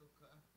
tocar.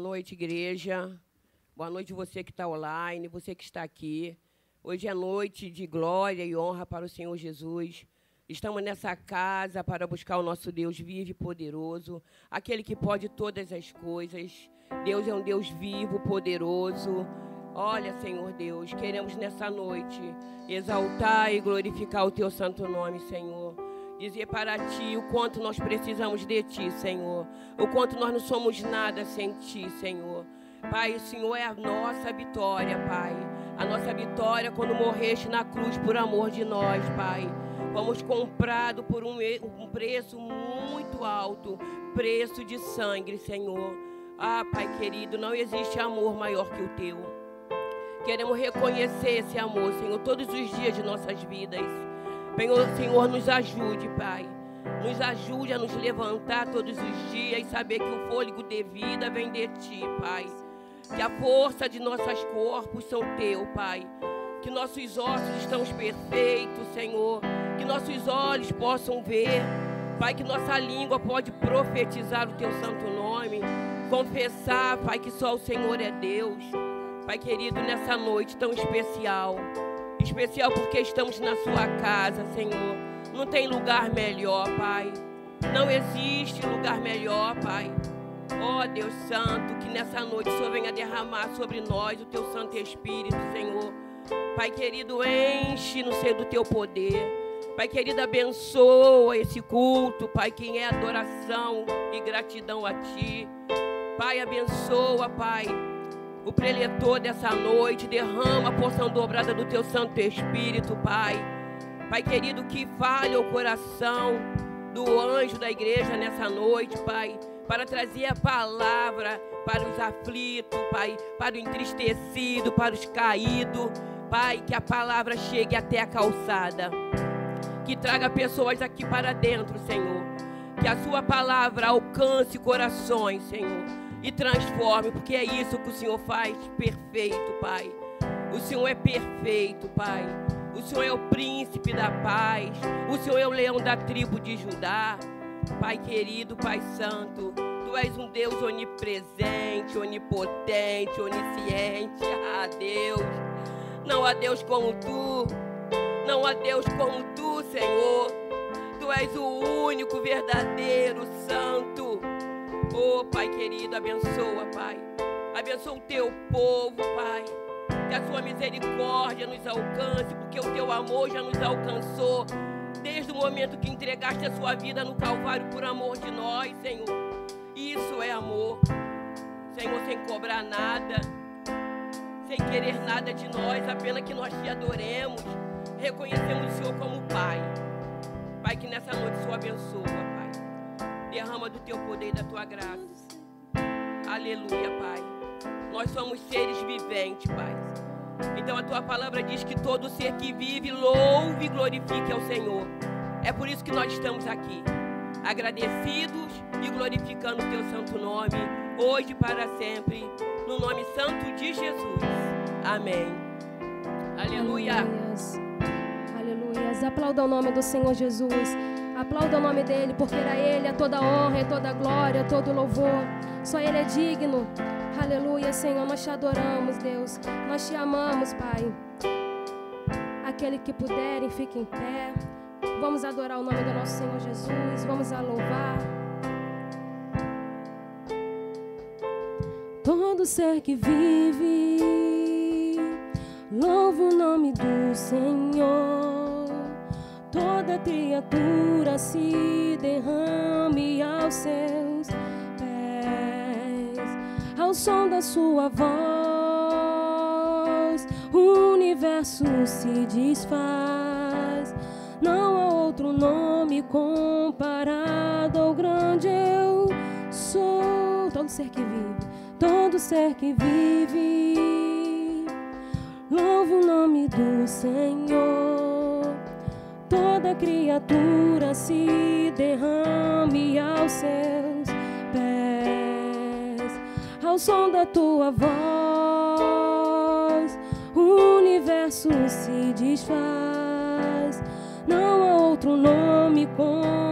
Noite, igreja. Boa noite, você que está online, você que está aqui. Hoje é noite de glória e honra para o Senhor Jesus. Estamos nessa casa para buscar o nosso Deus vivo e poderoso, aquele que pode todas as coisas. Deus é um Deus vivo, poderoso. Olha, Senhor Deus, queremos nessa noite exaltar e glorificar o teu santo nome, Senhor. Dizer para ti o quanto nós precisamos de ti, Senhor. O quanto nós não somos nada sem ti, Senhor. Pai, o Senhor é a nossa vitória, Pai. A nossa vitória quando morreste na cruz por amor de nós, Pai. Fomos comprados por um, preço muito alto preço de sangue, Senhor. Ah, Pai querido, não existe amor maior que o teu. Queremos reconhecer esse amor, Senhor, todos os dias de nossas vidas. Senhor, Senhor, nos ajude, Pai. Nos ajude a nos levantar todos os dias e saber que o fôlego de vida vem de Ti, Pai. Que a força de nossos corpos são Teu, Pai. Que nossos ossos estão perfeitos, Senhor. Que nossos olhos possam ver. Pai, que nossa língua pode profetizar o Teu santo nome. Confessar, Pai, que só o Senhor é Deus. Pai querido, nessa noite tão especial. Especial porque estamos na Sua casa, Senhor. Não tem lugar melhor, Pai. Não existe lugar melhor, Pai. Ó oh, Deus Santo, que nessa noite o Senhor venha derramar sobre nós o Teu Santo Espírito, Senhor. Pai querido, enche no ser do Teu poder. Pai querido, abençoa esse culto, Pai, quem é adoração e gratidão a Ti. Pai, abençoa, Pai, o preletor dessa noite, derrama a porção dobrada do Teu Santo Espírito, Pai. Pai querido, que fale o coração do anjo da igreja nessa noite, Pai para trazer a palavra para os aflitos, Pai, para o entristecido, para os caídos. Pai, que a palavra chegue até a calçada. Que traga pessoas aqui para dentro, Senhor. Que a Sua palavra alcance corações, Senhor. E transforme, porque é isso que o Senhor faz perfeito, Pai. O Senhor é perfeito, Pai. O Senhor é o príncipe da paz. O Senhor é o leão da tribo de Judá. Pai querido, Pai santo, Tu és um Deus onipresente, onipotente, onisciente. Ah, Deus, não há Deus como Tu, não há Deus como Tu, Senhor. Tu és o único, verdadeiro, santo. Oh, Pai querido, abençoa, Pai. Abençoa o Teu povo, Pai. Que a Sua misericórdia nos alcance, porque o Teu amor já nos alcançou desde o momento que entregaste a sua vida no Calvário por amor de nós, Senhor. Isso é amor. Senhor, sem cobrar nada, sem querer nada de nós, apenas que nós te adoremos, reconhecemos o Senhor como Pai. Pai, que nessa noite o Senhor abençoa. Derrama do teu poder e da tua graça. Aleluia, Pai. Nós somos seres viventes, Pai. Então a tua palavra diz que todo ser que vive louve e glorifique ao Senhor. É por isso que nós estamos aqui, agradecidos e glorificando o teu santo nome, hoje e para sempre, no nome santo de Jesus. Amém. Aleluia. Aleluia. Aplauda o nome do Senhor Jesus. Aplauda o nome dele, porque era ele a toda honra, toda glória, todo louvor. Só ele é digno. Aleluia, Senhor, nós te adoramos, Deus. Nós te amamos, Pai. Aquele que puderem, fique em pé. Vamos adorar o nome do nosso Senhor Jesus. Vamos a louvar. Todo ser que vive, louve o nome do Senhor. Toda criatura se derrame aos seus ao som da sua voz, o universo se desfaz. Não há outro nome comparado ao grande eu sou. Todo ser que vive, todo ser que vive, louva o nome do Senhor. Toda criatura se derrame aos seus ao som da tua voz, o universo se desfaz. Não há outro nome comparado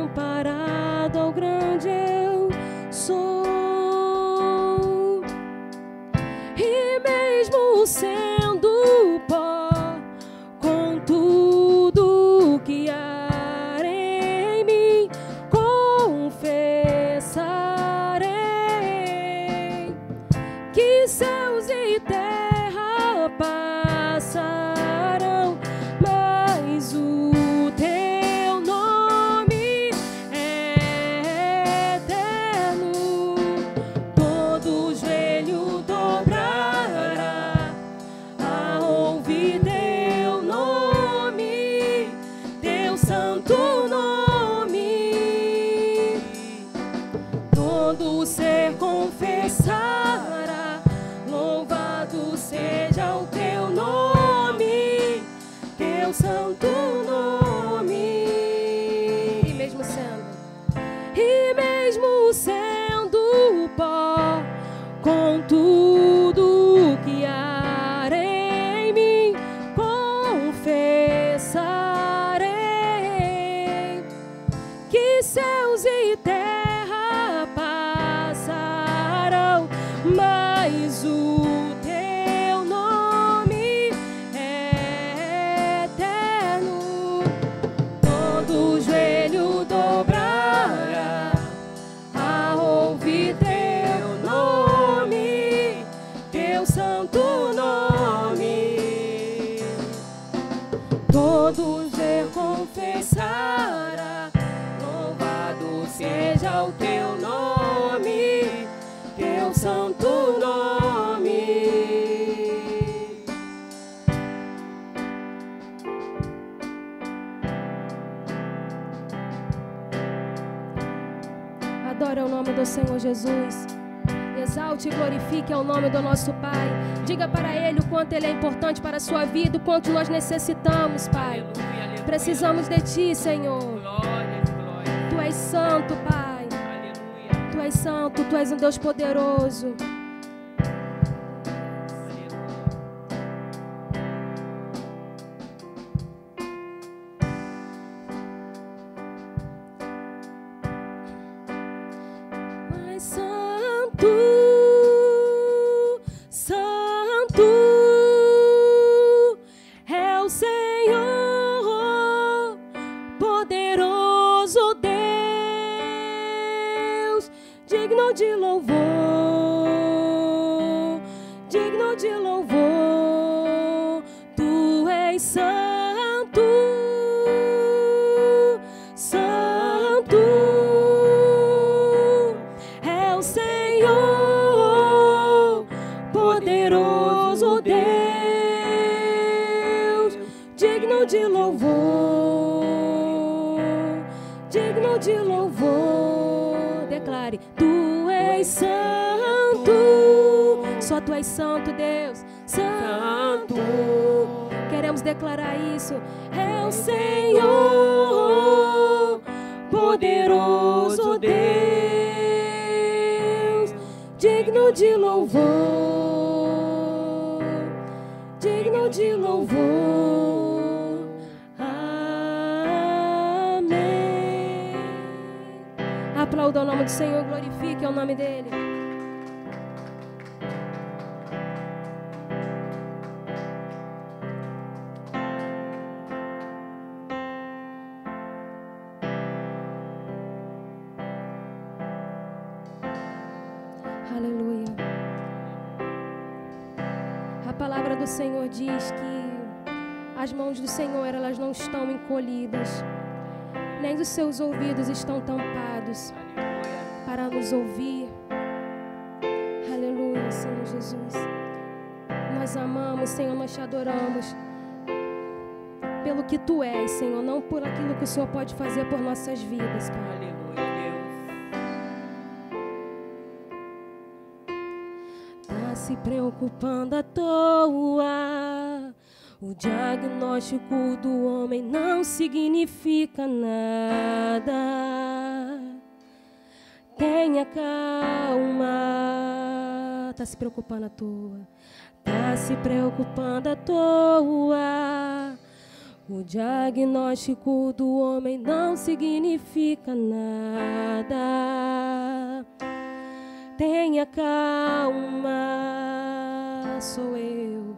Jesus. Exalte e glorifique ao nome do nosso Pai. Diga para Ele o quanto Ele é importante para a sua vida, o quanto nós necessitamos, Pai. Aleluia, aleluia. Precisamos de Ti, Senhor. Glória, glória. Tu és santo, Pai. Aleluia. Tu és santo, Tu és um Deus poderoso. Seus ouvidos estão tampados Aleluia. para nos ouvir. Aleluia, Senhor Jesus. Nós amamos, Senhor, nós te adoramos. Pelo que tu és, Senhor, não por aquilo que o Senhor pode fazer por nossas vidas, Pai. Aleluia, Deus. Tá se preocupando à toa. O diagnóstico do homem não significa nada. Tenha calma. Tá se preocupando à toa. Tá se preocupando à toa. O diagnóstico do homem não significa nada. Tenha calma, sou eu.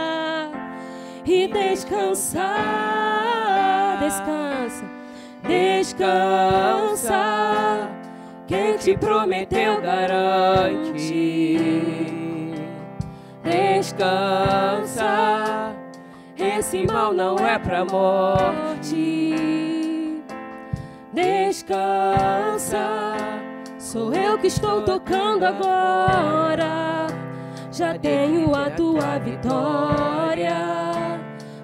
e descansar. Descansa, Descansa, quem te prometeu garante. Descansa, esse mal não é pra morte. Descansa, Sou eu que estou tocando agora. Já tenho a tua vitória.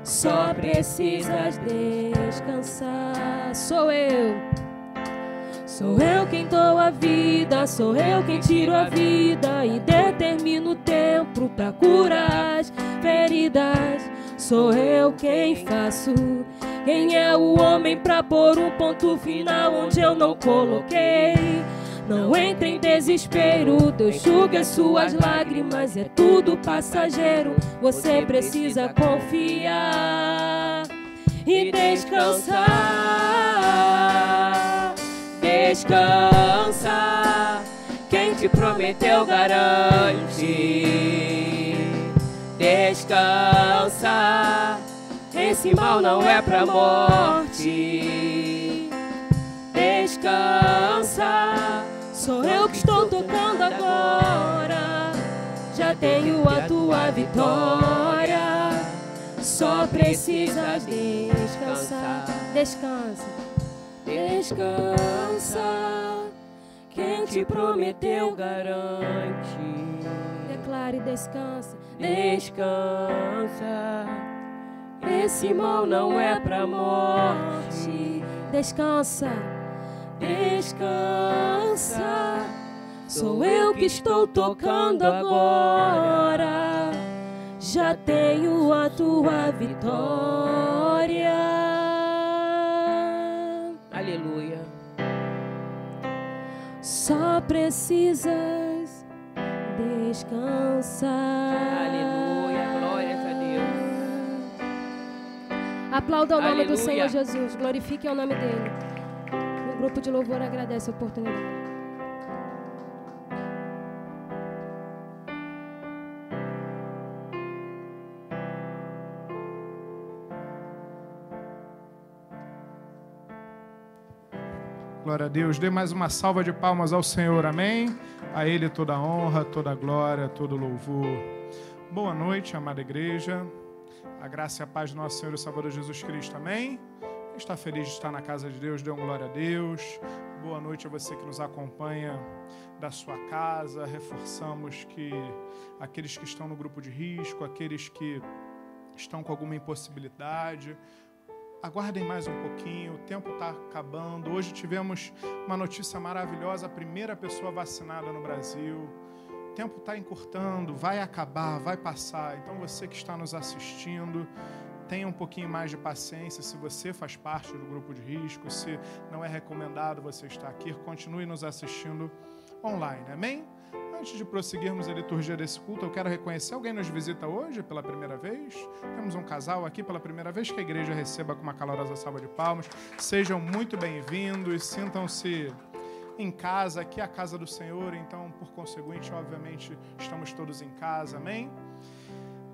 Só precisas descansar. Sou eu. Sou eu quem dou a vida, sou eu quem tiro a vida e determino o tempo pra curar as feridas. Sou eu quem faço. Quem é o homem pra pôr um ponto final onde eu não coloquei? Não entre em desespero, Deus enxuga as suas lágrimas, é tudo passageiro. Você precisa confiar e descansar. Descansa, quem te prometeu garante. Descansa, esse mal não é pra morte. Descansa, Sou eu que estou tocando agora. Já tenho a tua vitória. Só precisas descansar. Descansa. descansa, quem te prometeu garante. Declare descansa. Descansa, esse mal não é pra morte. Descansa. Descansa, Sou eu que estou tocando agora. Já tenho a tua vitória. Aleluia. Só precisas descansar. Aleluia. Glórias a Deus. Aplauda o nome Aleluia. do Senhor Jesus. Glorifique o nome dele. O grupo de louvor agradece a oportunidade. Glória a Deus. Dê mais uma salva de palmas ao Senhor. Amém. A Ele toda a honra, toda a glória, todo o louvor. Boa noite, amada igreja. A graça e a paz do nosso Senhor e Salvador Jesus Cristo. Amém. Está feliz de estar na casa de Deus. Dê uma glória a Deus. Boa noite a você que nos acompanha da sua casa. Reforçamos que aqueles que estão no grupo de risco, aqueles que estão com alguma impossibilidade, aguardem mais um pouquinho, o tempo está acabando. Hoje tivemos uma notícia maravilhosa: a primeira pessoa vacinada no Brasil. O tempo está encurtando, vai acabar, vai passar. Então você que está nos assistindo, tenha um pouquinho mais de paciência. Se você faz parte do grupo de risco, se não é recomendado você estar aqui, continue nos assistindo online. Amém? Antes de prosseguirmos a liturgia desse culto, eu quero reconhecer alguém nos visita hoje pela primeira vez. Temos um casal aqui pela primeira vez que a igreja receba com uma calorosa salva de palmas. Sejam muito bem-vindos, sintam-se em casa, aqui é a casa do Senhor, então, por conseguinte, obviamente, estamos todos em casa, amém?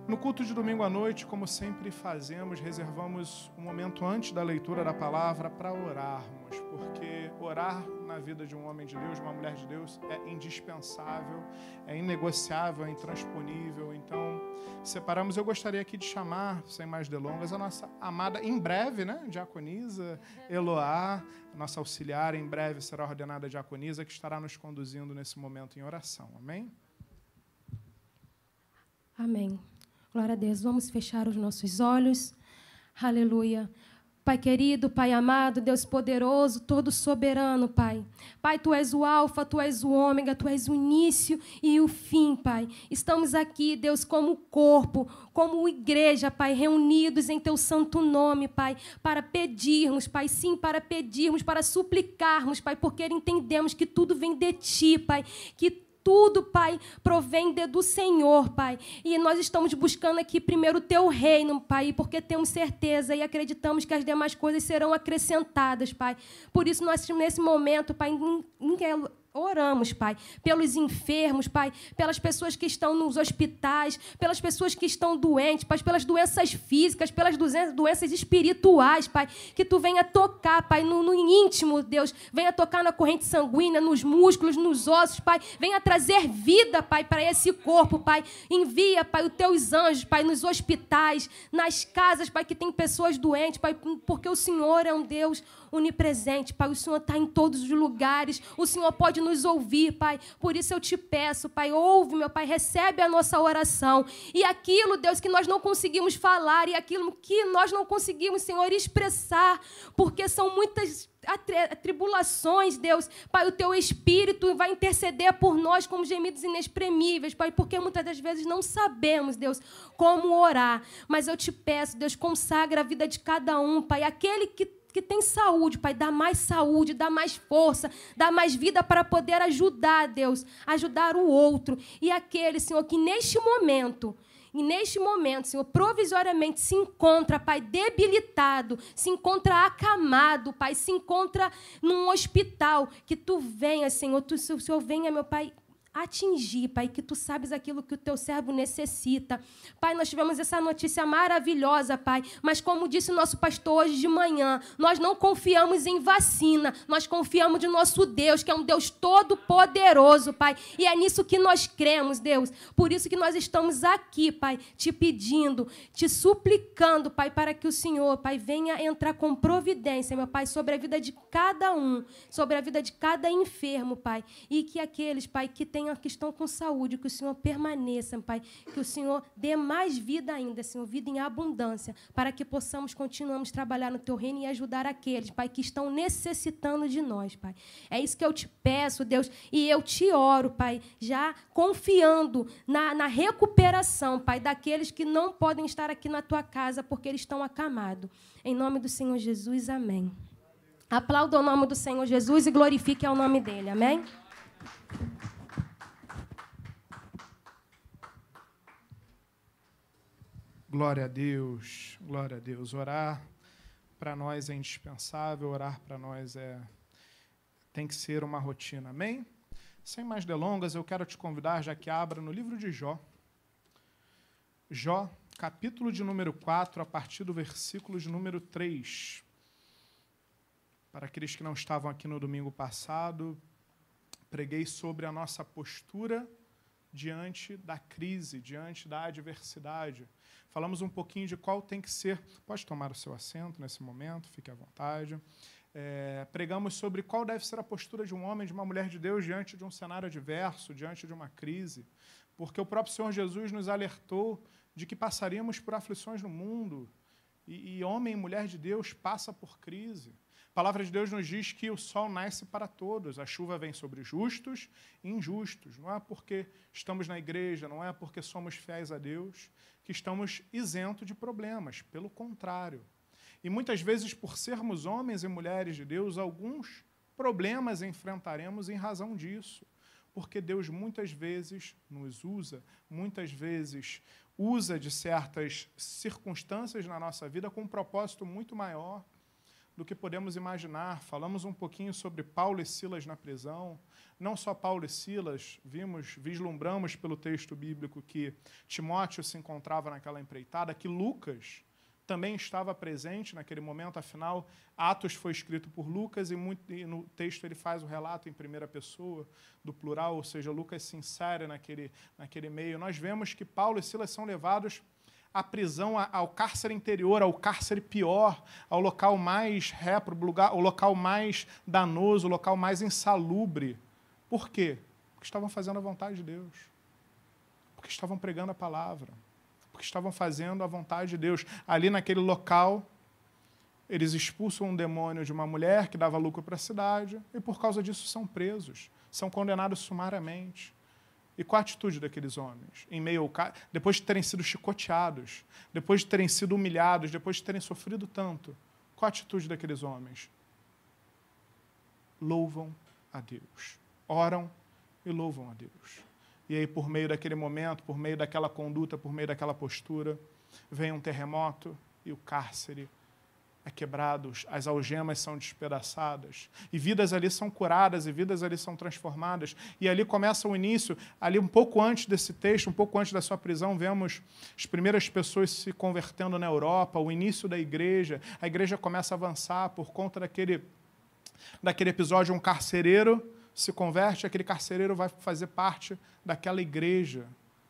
No culto de domingo à noite, como sempre fazemos, reservamos um momento antes da leitura da palavra para orarmos, porque orar na vida de um homem de Deus, de uma mulher de Deus, é indispensável, é inegociável, é intransponível. Então, separamos. Eu gostaria aqui de chamar, sem mais delongas, a nossa amada, em breve, né, diaconisa Eloá, nossa auxiliar, em breve será ordenada diaconisa, que estará nos conduzindo nesse momento em oração. Amém? Amém. Glória a Deus. Vamos fechar os nossos olhos. Aleluia. Pai querido, Pai amado, Deus poderoso, todo soberano, Pai. Pai, tu és o Alfa, tu és o Ômega, tu és o início e o fim, Pai. Estamos aqui, Deus, como corpo, como igreja, Pai, reunidos em teu santo nome, Pai, para pedirmos, Pai, sim, para pedirmos, para suplicarmos, Pai, porque entendemos que tudo vem de ti, Pai, que tudo, Pai, provém do Senhor, Pai. E nós estamos buscando aqui primeiro o teu reino, Pai, porque temos certeza e acreditamos que as demais coisas serão acrescentadas, Pai. Por isso, nós, nesse momento, Pai, em- em oramos, Pai, pelos enfermos, Pai, pelas pessoas que estão nos hospitais, pelas pessoas que estão doentes, Pai, pelas doenças físicas, pelas doenças espirituais, Pai, que tu venha tocar, Pai, no, no íntimo, Deus, venha tocar na corrente sanguínea, nos músculos, nos ossos, Pai, venha trazer vida, Pai, para esse corpo, Pai. Envia, Pai, os teus anjos, Pai, nos hospitais, nas casas, Pai, que tem pessoas doentes, Pai, porque o Senhor é um Deus onipresente, Pai. O Senhor está em todos os lugares. O Senhor pode nos ouvir, Pai. Por isso eu te peço, Pai, ouve, meu Pai, recebe a nossa oração. E aquilo, Deus, que nós não conseguimos falar e aquilo que nós não conseguimos, Senhor, expressar, porque são muitas tribulações, Deus. Pai, o teu Espírito vai interceder por nós como gemidos inexprimíveis, Pai, porque muitas das vezes não sabemos, Deus, como orar. Mas eu te peço, Deus, consagra a vida de cada um, Pai. Aquele que que tem saúde, Pai, dá mais saúde, dá mais força, dá mais vida para poder ajudar, Deus, ajudar o outro. E aquele, Senhor, que neste momento, e neste momento, Senhor, provisoriamente se encontra, Pai, debilitado, se encontra acamado, Pai, se encontra num hospital, que tu venha, Senhor, tu, Senhor venha, meu Pai, atingir, Pai, que tu sabes aquilo que o teu servo necessita. Pai, nós tivemos essa notícia maravilhosa, Pai, mas como disse o nosso pastor hoje de manhã, nós não confiamos em vacina, nós confiamos no nosso Deus, que é um Deus todo-poderoso, Pai, e é nisso que nós cremos, Deus. Por isso que nós estamos aqui, Pai, te pedindo, te suplicando, Pai, para que o Senhor, Pai, venha entrar com providência, meu Pai, sobre a vida de cada um, sobre a vida de cada enfermo, Pai, e que aqueles, Pai, que têm tenha, que estão com saúde, que o Senhor permaneça, Pai, que o Senhor dê mais vida ainda, Senhor, vida em abundância, para que possamos continuarmos trabalhar no Teu reino e ajudar aqueles, Pai, que estão necessitando de nós, Pai. É isso que eu te peço, Deus, e eu te oro, Pai, já confiando na, na recuperação, Pai, daqueles que não podem estar aqui na Tua casa porque eles estão acamados. Em nome do Senhor Jesus, amém. Aplauda o nome do Senhor Jesus e glorifique ao nome dele. Amém? Glória a Deus, glória a Deus. Orar para nós é indispensável, orar para nós é tem que ser uma rotina. Amém? Sem mais delongas, eu quero te convidar, já que abra no livro de Jó. Jó, capítulo de número 4, a partir do versículo de número 3. Para aqueles que não estavam aqui no domingo passado, preguei sobre a nossa postura diante da crise, diante da adversidade Falamos um pouquinho de qual tem que ser. Pode tomar o seu assento nesse momento, fique à vontade. É, pregamos sobre qual deve ser a postura de um homem, de uma mulher de Deus diante de um cenário adverso, diante de uma crise. Porque o próprio Senhor Jesus nos alertou de que passaríamos por aflições no mundo. E, e homem e mulher de Deus passa por crise. A palavra de Deus nos diz que o sol nasce para todos, a chuva vem sobre justos e injustos. Não é porque estamos na igreja, não é porque somos fiéis a Deus que estamos isentos de problemas, pelo contrário. E muitas vezes, por sermos homens e mulheres de Deus, alguns problemas enfrentaremos em razão disso. Porque Deus muitas vezes nos usa, muitas vezes usa de certas circunstâncias na nossa vida com um propósito muito maior do que podemos imaginar. Falamos um pouquinho sobre Paulo e Silas na prisão. Não só Paulo e Silas, vimos, vislumbramos pelo texto bíblico que Timóteo se encontrava naquela empreitada, que Lucas também estava presente naquele momento, afinal, Atos foi escrito por Lucas e, muito, e, no texto ele faz o relato em primeira pessoa, do plural, ou seja, Lucas se insere naquele, naquele meio. Nós vemos que Paulo e Silas são levados à prisão, ao cárcere interior, ao cárcere pior, ao local mais réprobo, o local mais danoso, o local mais insalubre. Por quê? Porque estavam fazendo a vontade de Deus. Porque estavam pregando a palavra. Porque estavam fazendo a vontade de Deus. Ali naquele local, eles expulsam um demônio de uma mulher que dava lucro para a cidade e por causa disso são presos, são condenados sumariamente. E qual a atitude daqueles homens? Em meio ao ca... depois de terem sido chicoteados, depois de terem sido humilhados, depois de terem sofrido tanto, qual a atitude daqueles homens? Louvam a Deus. Oram e louvam a Deus. E aí, por meio daquele momento, por meio daquela conduta, por meio daquela postura, vem um terremoto e o cárcere é quebrado, as algemas são despedaçadas, e vidas ali são curadas, e vidas ali são transformadas. E ali começa o início, ali um pouco antes desse texto, um pouco antes da sua prisão, vemos as primeiras pessoas se convertendo na Europa, o início da igreja. A igreja começa a avançar por conta daquele, daquele episódio, um carcereiro se converte, aquele carcereiro vai fazer parte daquela igreja,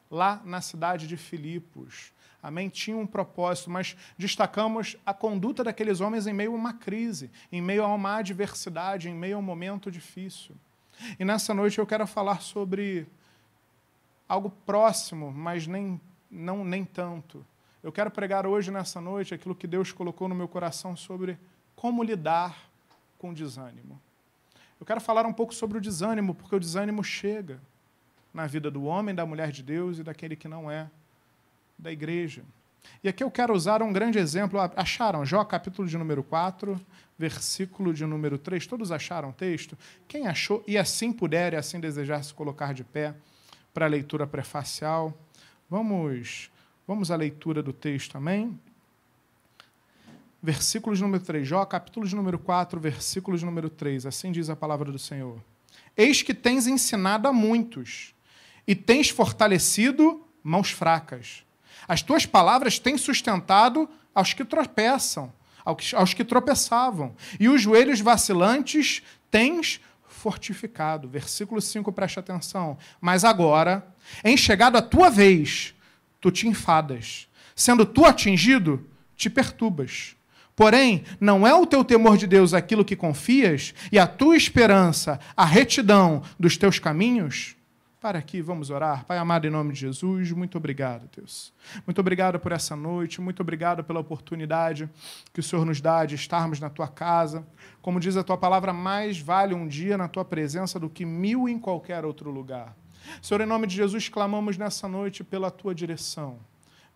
lá na cidade de Filipos. Amém? Tinha um propósito, mas destacamos a conduta daqueles homens em meio a uma crise, em meio a uma adversidade, em meio a um momento difícil. E nessa noite eu quero falar sobre algo próximo, mas nem, não, nem tanto. Eu quero pregar hoje, nessa noite, aquilo que Deus colocou no meu coração sobre como lidar com o desânimo. Eu quero falar um pouco sobre o desânimo, porque o desânimo chega na vida do homem, da mulher de Deus e daquele que não é da igreja. E aqui eu quero usar um grande exemplo. Acharam Jó, capítulo de número 4, versículo de número 3. Todos acharam o texto? Quem achou e assim puder e assim desejar se colocar de pé para a leitura prefacial. Vamos, vamos à leitura do texto, amém? Versículo de número 3. Jó, capítulo de número 4, versículo de número 3. Assim diz a palavra do Senhor. Eis que tens ensinado a muitos e tens fortalecido mãos fracas as tuas palavras têm sustentado aos que tropeçam, aos que tropeçavam, e os joelhos vacilantes tens fortificado. Versículo 5, preste atenção. Mas agora, em chegado a tua vez, tu te enfadas. Sendo tu atingido, te perturbas. Porém, não é o teu temor de Deus aquilo que confias, e a tua esperança, a retidão dos teus caminhos? Para aqui, vamos orar. Pai amado, em nome de Jesus, muito obrigado, Deus. Muito obrigado por essa noite, muito obrigado pela oportunidade que o Senhor nos dá de estarmos na tua casa. Como diz a tua palavra, mais vale um dia na tua presença do que mil em qualquer outro lugar. Senhor, em nome de Jesus, clamamos nessa noite pela tua direção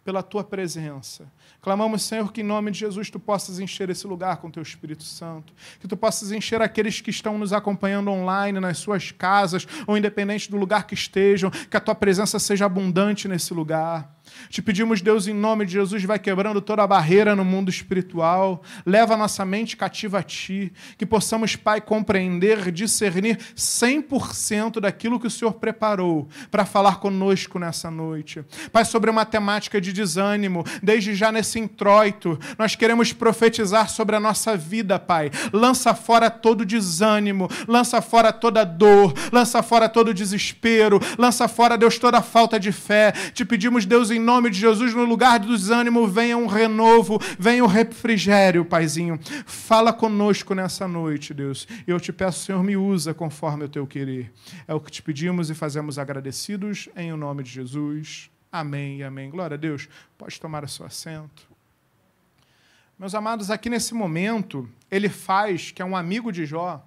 pela tua presença. Clamamos, Senhor, que em nome de Jesus tu possas encher esse lugar com teu Espírito Santo, que tu possas encher aqueles que estão nos acompanhando online, nas suas casas, ou independente do lugar que estejam, que a tua presença seja abundante nesse lugar. Te pedimos, Deus, em nome de Jesus, vai quebrando toda a barreira no mundo espiritual, leva a nossa mente cativa a Ti, que possamos, Pai, compreender, discernir 100% daquilo que o Senhor preparou para falar conosco nessa noite. Pai, sobre uma temática de desânimo, desde já nesse introito, nós queremos profetizar sobre a nossa vida, Pai. Lança fora todo desânimo, lança fora toda dor, lança fora todo desespero, lança fora, Deus, toda falta de fé. Te pedimos, Deus, em nome de Jesus, no lugar do desânimo, venha um renovo, venha um refrigério, Paizinho. Fala conosco nessa noite, Deus. Eu te peço, Senhor, me usa conforme o teu querer. É o que te pedimos e fazemos agradecidos em o nome de Jesus. Amém e amém. Glória a Deus. Pode tomar o seu assento. Meus amados, aqui nesse momento, ele faz, que é um amigo de Jó,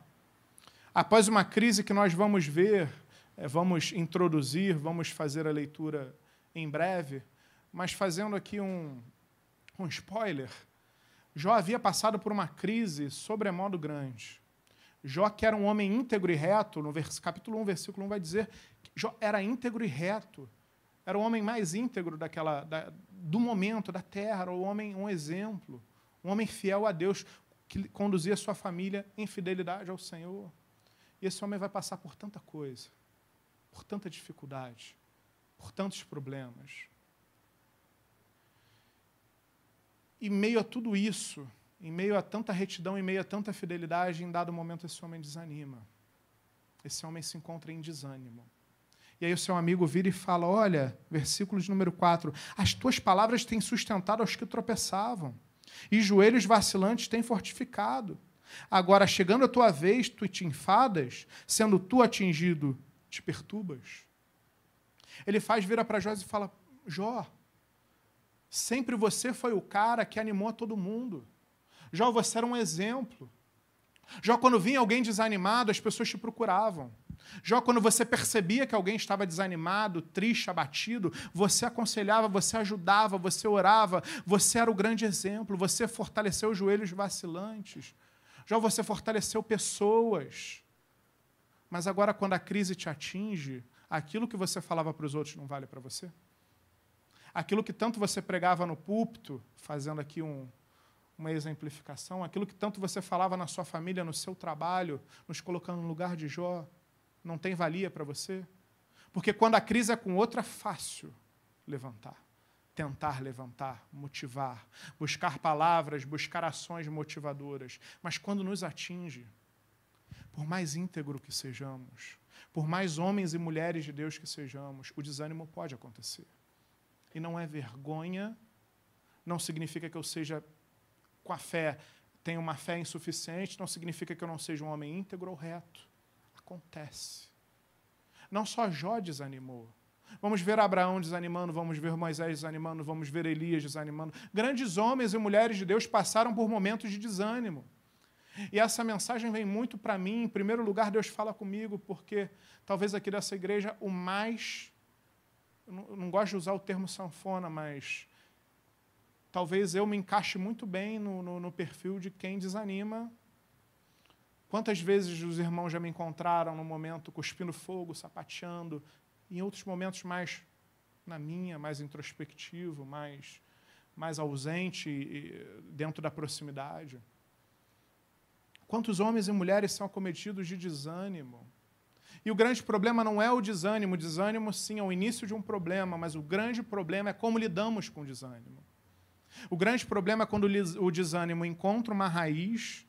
após uma crise que nós vamos ver, eh, vamos introduzir, vamos fazer a leitura em breve, mas fazendo aqui um, um spoiler, Jó havia passado por uma crise sobremodo grande. Jó, que era um homem íntegro e reto, no capítulo 1, versículo 1, vai dizer que Jó era íntegro e reto. Era o homem mais íntegro daquela, da, do momento, da terra, era o homem, um exemplo. Um homem fiel a Deus, que conduzia sua família em fidelidade ao Senhor. E esse homem vai passar por tanta coisa, por tanta dificuldade, por tantos problemas. E em meio a tudo isso, em meio a tanta retidão, em meio a tanta fidelidade, em dado momento esse homem desanima. Esse homem se encontra em desânimo. E aí o seu amigo vira e fala: Olha, versículo de número 4: As tuas palavras têm sustentado aos que tropeçavam, e joelhos vacilantes têm fortificado. Agora, chegando a tua vez, tu te enfadas, sendo tu atingido, te perturbas. Ele faz vira para Jó e fala: Jó, sempre você foi o cara que animou todo mundo. Jó, você era um exemplo. Jó, quando vinha alguém desanimado, as pessoas te procuravam. Jó, quando você percebia que alguém estava desanimado, triste, abatido, você aconselhava, você ajudava, você orava, você era o grande exemplo, você fortaleceu os joelhos vacilantes. Jó, você fortaleceu pessoas. Mas agora, quando a crise te atinge, aquilo que você falava para os outros não vale para você? Aquilo que tanto você pregava no púlpito, fazendo aqui um, uma exemplificação, aquilo que tanto você falava na sua família, no seu trabalho, nos colocando no lugar de Jó, não tem valia para você? Porque quando a crise é com outro, é fácil levantar, tentar levantar, motivar, buscar palavras, buscar ações motivadoras. Mas quando nos atinge, por mais íntegro que sejamos, por mais homens e mulheres de Deus que sejamos, o desânimo pode acontecer. E não é vergonha, não significa que eu seja com a fé, tenho uma fé insuficiente, não significa que eu não seja um homem íntegro ou reto. Acontece. Não só Jó desanimou. Vamos ver Abraão desanimando, vamos ver Moisés desanimando, vamos ver Elias desanimando. Grandes homens e mulheres de Deus passaram por momentos de desânimo. E essa mensagem vem muito para mim. Em primeiro lugar, Deus fala comigo, porque talvez aqui dessa igreja o mais. Eu não, gosto de usar o termo sanfona, mas talvez eu me encaixe muito bem no, no, no, perfil de quem desanima. Quantas vezes os irmãos já me encontraram no momento cuspindo fogo, sapateando, em outros momentos mais na minha, mais introspectivo, mais, mais ausente dentro da proximidade. Quantos homens e mulheres são acometidos de desânimo? E o grande problema não é o desânimo. O desânimo, sim, é o início de um problema, mas o grande problema é como lidamos com o desânimo. O grande problema é quando o desânimo encontra uma raiz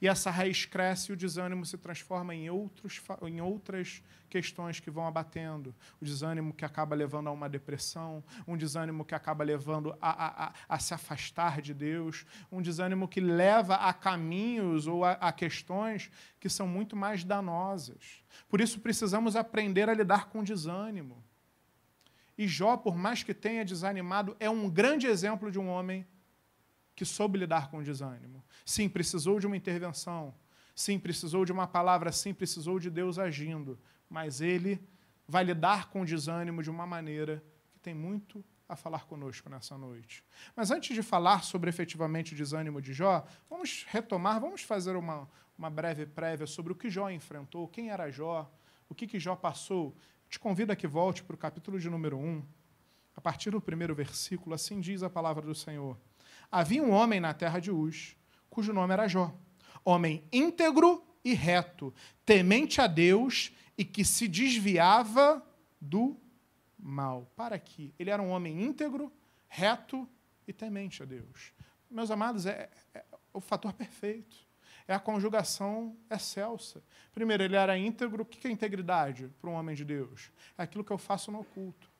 e essa raiz cresce e o desânimo se transforma em, outros, em outras questões que vão abatendo. O desânimo que acaba levando a uma depressão, um desânimo que acaba levando a, a, a se afastar de Deus, um desânimo que leva a caminhos ou a, a questões que são muito mais danosas. Por isso precisamos aprender a lidar com o desânimo. E Jó, por mais que tenha desanimado, é um grande exemplo de um homem que soube lidar com o desânimo. Sim, precisou de uma intervenção. Sim, precisou de uma palavra. Sim, precisou de Deus agindo. Mas ele vai lidar com o desânimo de uma maneira que tem muito a falar conosco nessa noite. Mas antes de falar sobre efetivamente o desânimo de Jó, vamos retomar, vamos fazer uma, uma breve prévia sobre o que Jó enfrentou, quem era Jó, o que, que Jó passou te convido a que volte para o capítulo de número 1, a partir do primeiro versículo, assim diz a palavra do Senhor. Havia um homem na terra de Uz, cujo nome era Jó, homem íntegro e reto, temente a Deus e que se desviava do mal. Para aqui. Ele era um homem íntegro, reto e temente a Deus. Meus amados, é, é o fator perfeito é a conjugação excelsa. Primeiro, ele era íntegro. O que é integridade para um homem de Deus? É aquilo que eu faço no oculto.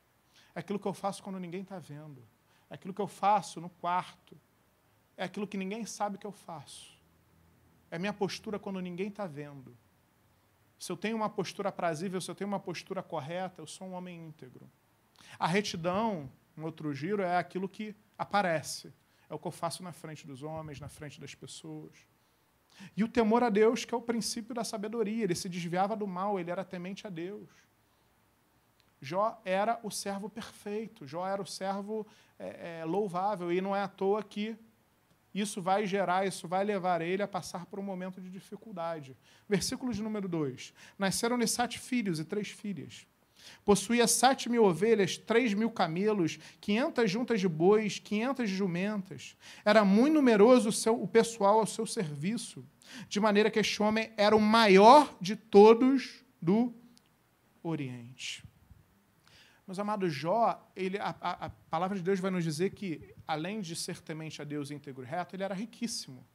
É aquilo que eu faço quando ninguém está vendo. É aquilo que eu faço no quarto. É aquilo que ninguém sabe que eu faço. É minha postura quando ninguém está vendo. Se eu tenho uma postura prazível, se eu tenho uma postura correta, eu sou um homem íntegro. A retidão, um outro giro, é aquilo que aparece. É o que eu faço na frente dos homens, na frente das pessoas. E o temor a Deus, que é o princípio da sabedoria. Ele se desviava do mal, ele era temente a Deus. Jó era o servo perfeito, Jó era o servo é, é, louvável, e não é à toa que isso vai gerar, isso vai levar ele a passar por um momento de dificuldade. Versículo de número 2: Nasceram-lhe sete filhos e três filhas. Possuía sete mil ovelhas, três mil camelos, quinhentas juntas de bois, quinhentas de jumentas. Era muito numeroso o, seu, o pessoal ao seu serviço, de maneira que este homem era o maior de todos do Oriente. Meus amados, Jó, ele, a, a, a, palavra de Deus vai nos dizer que, além de ser temente a Deus íntegro e reto, ele era riquíssimo.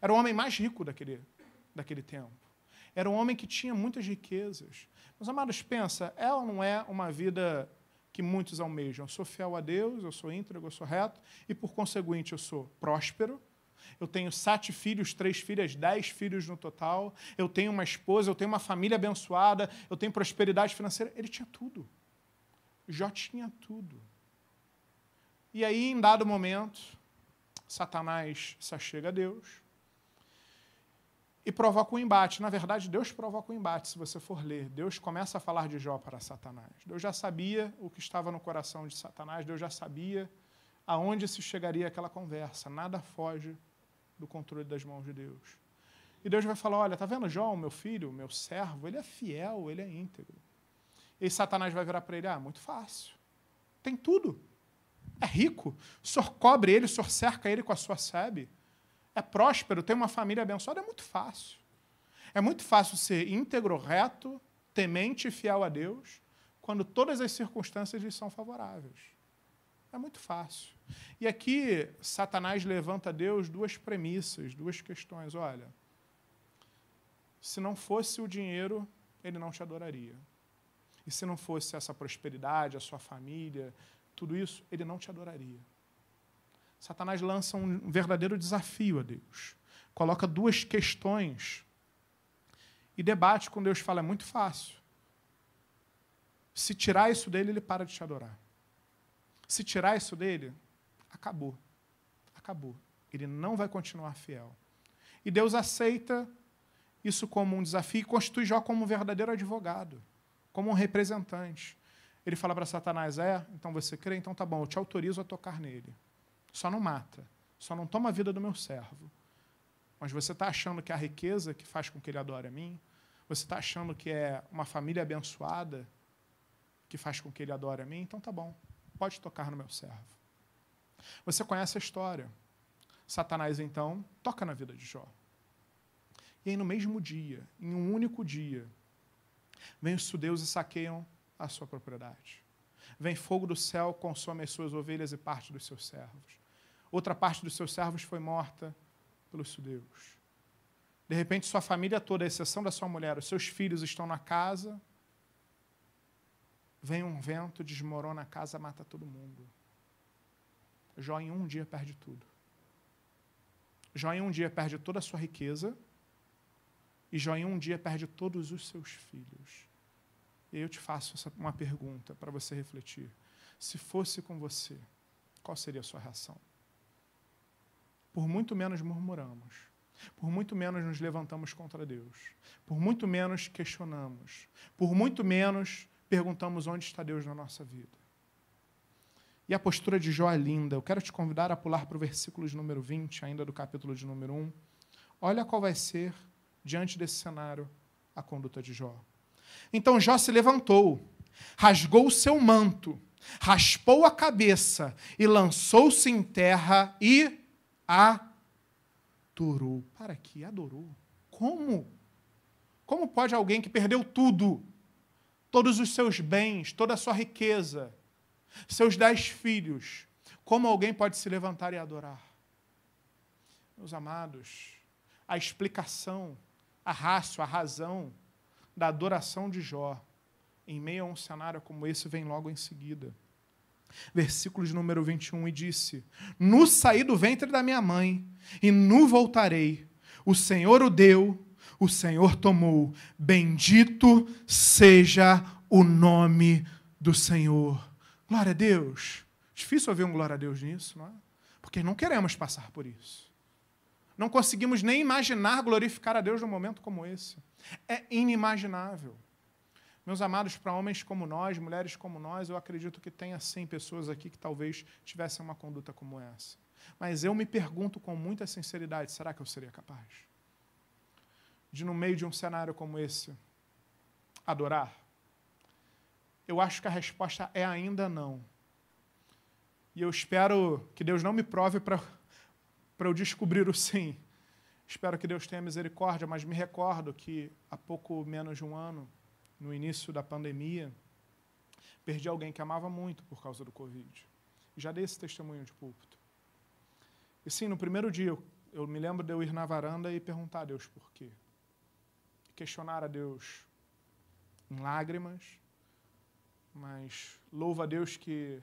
Era o homem mais rico daquele, daquele tempo. Era um homem que tinha muitas riquezas. Meus amados, pensa, ela não é uma vida que muitos almejam. Eu sou fiel a Deus, eu sou íntegro, eu sou reto, e por conseguinte eu sou próspero. Eu tenho sete filhos, três filhas, dez filhos no total. Eu tenho uma esposa, eu tenho uma família abençoada, eu tenho prosperidade financeira. Ele tinha tudo. Jó tinha tudo. E aí, em dado momento, Satanás se achega a Deus e provoca um embate. Na verdade, Deus provoca um embate, se você for ler. Deus começa a falar de Jó para Satanás. Deus já sabia o que estava no coração de Satanás, Deus já sabia aonde se chegaria aquela conversa. Nada foge do controle das mãos de Deus. E Deus vai falar: Olha, tá vendo Jó, meu filho, meu servo? Ele é fiel, ele é íntegro. E Satanás vai virar para ele: Ah, muito fácil. Tem tudo. É rico. O senhor cobre ele, o senhor cerca ele com a sua sebe. é próspero, tem uma família abençoada, é muito fácil. É muito fácil ser íntegro, reto, temente e fiel a Deus, quando todas as circunstâncias lhe são favoráveis. É muito fácil. E aqui, Satanás levanta a Deus duas premissas, duas questões. Olha, se não fosse o dinheiro, ele não te adoraria. E se não fosse essa prosperidade, a sua família, tudo isso, ele não te adoraria. Satanás lança um verdadeiro desafio a Deus. Coloca duas questões e debate com Deus. Fala: é muito fácil. Se tirar isso dele, ele para de te adorar. Se tirar isso dele, acabou. Acabou. Ele não vai continuar fiel. E Deus aceita isso como um desafio e constitui Jó como um verdadeiro advogado, como um representante. Ele fala para Satanás: É, então você crê? Então tá bom, eu te autorizo a tocar nele. Só não mata, só não toma a vida do meu servo. Mas você está achando que a riqueza que faz com que ele adore a mim? Você está achando que é uma família abençoada que faz com que ele adore a mim? Então tá bom, pode tocar no meu servo. Você conhece a história. Satanás, então, toca na vida de Jó. E aí, no mesmo dia, em um único dia, vem os judeus e saqueiam a sua propriedade. Vem fogo do céu, consome as suas ovelhas e parte dos seus servos. Outra parte dos seus servos foi morta pelos judeus. De repente, sua família toda, à exceção da sua mulher, os seus filhos estão na casa. Vem um vento, desmorona a casa, mata todo mundo. Jó em um dia perde tudo. Jó em um dia perde toda a sua riqueza. E Jó em um dia perde todos os seus filhos. E eu te faço uma pergunta para você refletir. Se fosse com você, qual seria a sua reação? Por muito menos murmuramos, por muito menos nos levantamos contra Deus, por muito menos questionamos, por muito menos perguntamos onde está Deus na nossa vida. E a postura de Jó é linda. Eu quero te convidar a pular para o versículo de número 20, ainda do capítulo de número 1. Olha qual vai ser, diante desse cenário, a conduta de Jó. Então Jó se levantou, rasgou o seu manto, raspou a cabeça e lançou-se em terra e adorou. Para aqui, adorou. Como? Como pode alguém que perdeu tudo, todos os seus bens, toda a sua riqueza, seus dez filhos, como alguém pode se levantar e adorar? Meus amados, a explicação, a rácio, a razão da adoração de Jó, em meio a um cenário como esse, vem logo em seguida. Versículo de número 21, e disse: No saí do ventre da minha mãe, e no voltarei. O Senhor o deu, o Senhor tomou. Bendito seja o nome do Senhor. Glória a Deus. Difícil ouvir um glória a Deus nisso, não é? Porque não queremos passar por isso. Não conseguimos nem imaginar glorificar a Deus num momento como esse. É inimaginável. Meus amados, para homens como nós, mulheres como nós, eu acredito que tenha sim pessoas aqui que talvez tivessem uma conduta como essa. Mas eu me pergunto com muita sinceridade: será que eu seria capaz? De, no meio de um cenário como esse, adorar? Eu acho que a resposta é ainda não. E eu espero que Deus não me prove para eu descobrir o sim. Espero que Deus tenha misericórdia, mas me recordo que há pouco menos de um ano, no início da pandemia, perdi alguém que amava muito por causa do Covid. Já dei esse testemunho de púlpito. E sim, no primeiro dia, eu, eu me lembro de eu ir na varanda e perguntar a Deus por quê. E questionar a Deus em lágrimas, mas louvo a Deus que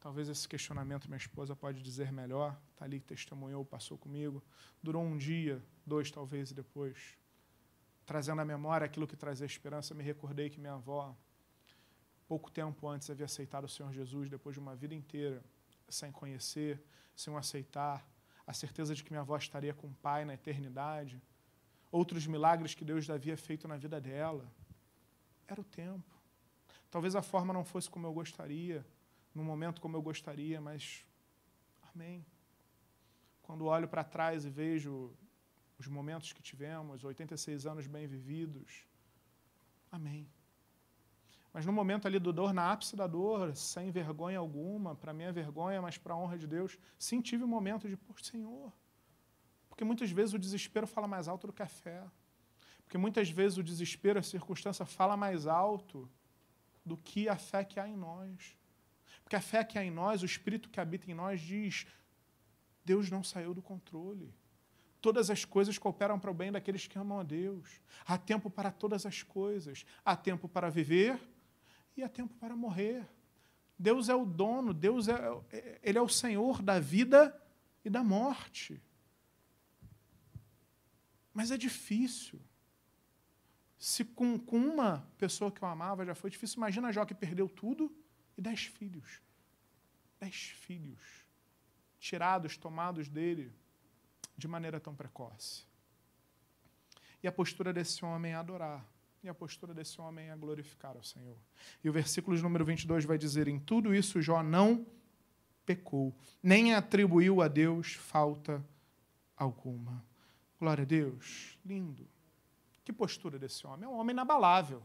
Talvez esse questionamento minha esposa pode dizer melhor. Está ali, testemunhou, passou comigo. Durou um dia, dois talvez, e depois, trazendo à memória aquilo que trazia esperança, me recordei que minha avó, pouco tempo antes, havia aceitado o Senhor Jesus, depois de uma vida inteira sem conhecer, sem o aceitar, a certeza de que minha avó estaria com o Pai na eternidade, outros milagres que Deus havia feito na vida dela. Era o tempo. Talvez a forma não fosse como eu gostaria, num momento como eu gostaria, mas amém. Quando olho para trás e vejo os momentos que tivemos, 86 anos bem vividos, amém. Mas no momento ali do dor, na ápice da dor, sem vergonha alguma, para minha vergonha, mas para a honra de Deus, sim, tive um momento de, por Senhor, por Porque muitas vezes o desespero fala mais alto do que a fé. Porque muitas vezes o desespero, a circunstância, fala mais alto do que a fé que há em nós. Porque a fé que há em nós, o Espírito que habita em nós, diz: Deus não saiu do controle. Todas as coisas cooperam para o bem daqueles que amam a Deus. Há tempo para todas as coisas. Há tempo para viver e há tempo para morrer. Deus é o dono, Deus é, ele é o Senhor da vida e da morte. Mas é difícil. Se com, com uma pessoa que eu amava já foi difícil, imagina Jó que perdeu tudo e dez filhos. Dez filhos tirados, tomados dele de maneira tão precoce. E a postura desse homem é adorar. E a postura desse homem é glorificar ao Senhor. E o versículo de número 22 vai dizer: Em tudo isso Jó não pecou, nem atribuiu a Deus falta alguma. Glória a Deus. Lindo. Que postura desse homem? É um homem inabalável.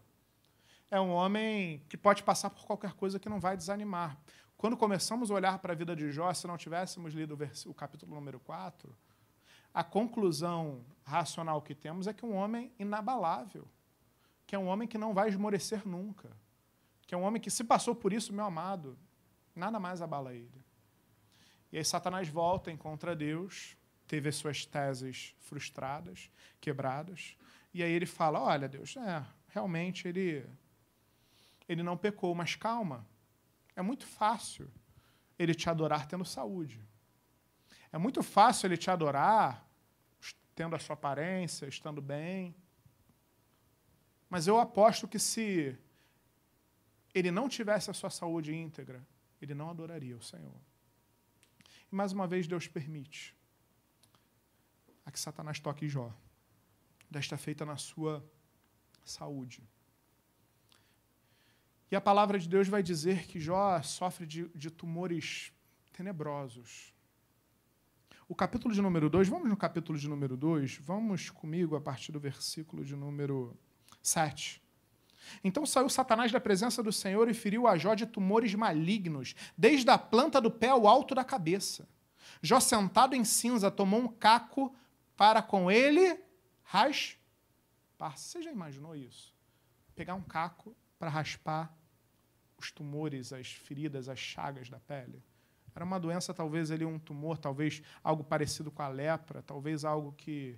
É um homem que pode passar por qualquer coisa que não vai desanimar. Quando começamos a olhar para a vida de Jó, se não tivéssemos lido o capítulo número 4, a conclusão racional que temos é que um homem inabalável, que é um homem que não vai esmorecer nunca, que é um homem que, se passou por isso, meu amado, nada mais abala ele. E aí Satanás volta, encontra Deus, teve as suas teses frustradas, quebradas, e aí ele fala: Olha, Deus, é, realmente ele, ele não pecou, mas calma, é muito fácil ele te adorar tendo saúde. É muito fácil ele te adorar tendo a sua aparência, estando bem. Mas eu aposto que se ele não tivesse a sua saúde íntegra, ele não adoraria o Senhor. E mais uma vez Deus permite a que Satanás toque Jó, desta feita na sua saúde. E a palavra de Deus vai dizer que Jó sofre de, de tumores tenebrosos. O capítulo de número 2, vamos no capítulo de número 2, vamos comigo a partir do versículo de número 7. Então saiu Satanás da presença do Senhor e feriu a Jó de tumores malignos, desde a planta do pé ao alto da cabeça. Jó, sentado em cinza, tomou um caco para com ele raspar. Você já imaginou isso? Pegar um caco para raspar os tumores, as feridas, as chagas da pele? Era uma doença, talvez ali um tumor, talvez algo parecido com a lepra, talvez algo que,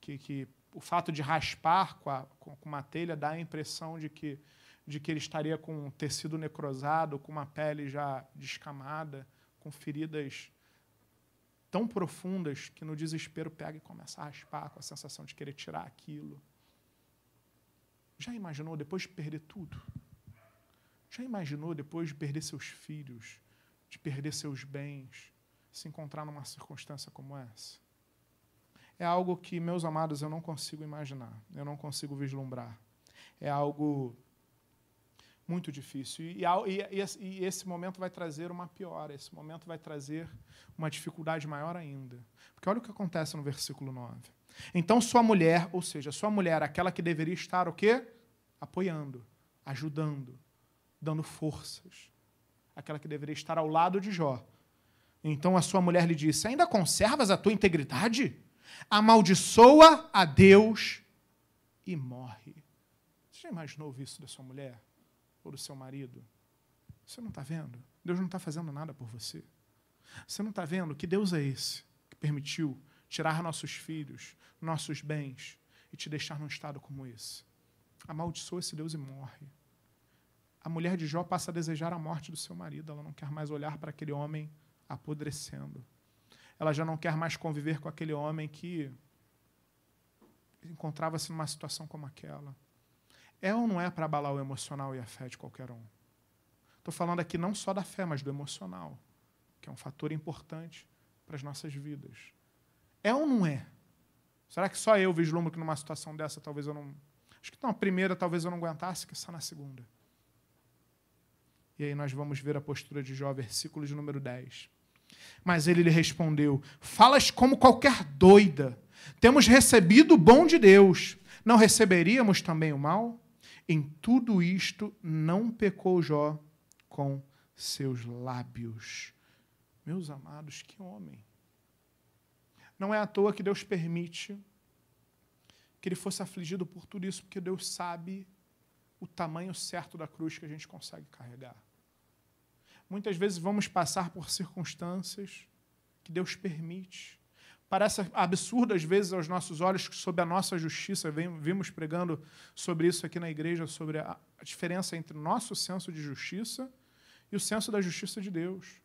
que, que o fato de raspar com, a, com uma telha dá a impressão de que, de que ele estaria com um tecido necrosado, com uma pele já descamada, com feridas tão profundas que no desespero pega e começa a raspar com a sensação de querer tirar aquilo. Já imaginou depois de perder tudo? Já imaginou depois de perder seus filhos, de perder seus bens, se encontrar numa circunstância como essa. É algo que, meus amados, eu não consigo imaginar, eu não consigo vislumbrar. É algo muito difícil. E, e, e, esse momento vai trazer uma piora, esse momento vai trazer uma dificuldade maior ainda. Porque olha o que acontece no versículo 9. Então sua mulher, ou seja, sua mulher, aquela que deveria estar o quê? Apoiando, ajudando, dando forças, aquela que deveria estar ao lado de Jó. Então a sua mulher lhe disse: Ainda conservas a tua integridade? Amaldiçoa a Deus e morre. Você já imaginou isso da sua mulher? Ou do seu marido? Você não está vendo? Deus não está fazendo nada por você. Você não está vendo que Deus é esse que permitiu tirar nossos filhos, nossos bens e te deixar num estado como esse? Amaldiçoa esse Deus e morre a mulher de Jó passa a desejar a morte do seu marido. Ela não quer mais olhar para aquele homem apodrecendo. Ela já não quer mais conviver com aquele homem que encontrava-se numa situação como aquela. É ou não é para abalar o emocional e a fé de qualquer um? Estou falando aqui não só da fé, mas do emocional, que é um fator importante para as nossas vidas. É ou não é? Será que só eu vislumbro que numa situação dessa talvez eu não. Acho que na primeira talvez eu não aguentasse, que só na segunda. E aí nós vamos ver a postura de Jó, versículo de número 10. Mas ele lhe respondeu: Falas como qualquer doida. Temos recebido o bom de Deus. Não receberíamos também o mal? Em tudo isto não pecou Jó com seus lábios. Meus amados, que homem. Não é à toa que Deus permite que ele fosse afligido por tudo isso, porque Deus sabe o tamanho certo da cruz que a gente consegue carregar. Muitas vezes vamos passar por circunstâncias que Deus permite. Parece absurdo às vezes aos nossos olhos sob a nossa justiça. Vimos pregando sobre isso aqui na igreja, sobre a diferença entre o nosso senso de justiça e o senso da justiça de Deus.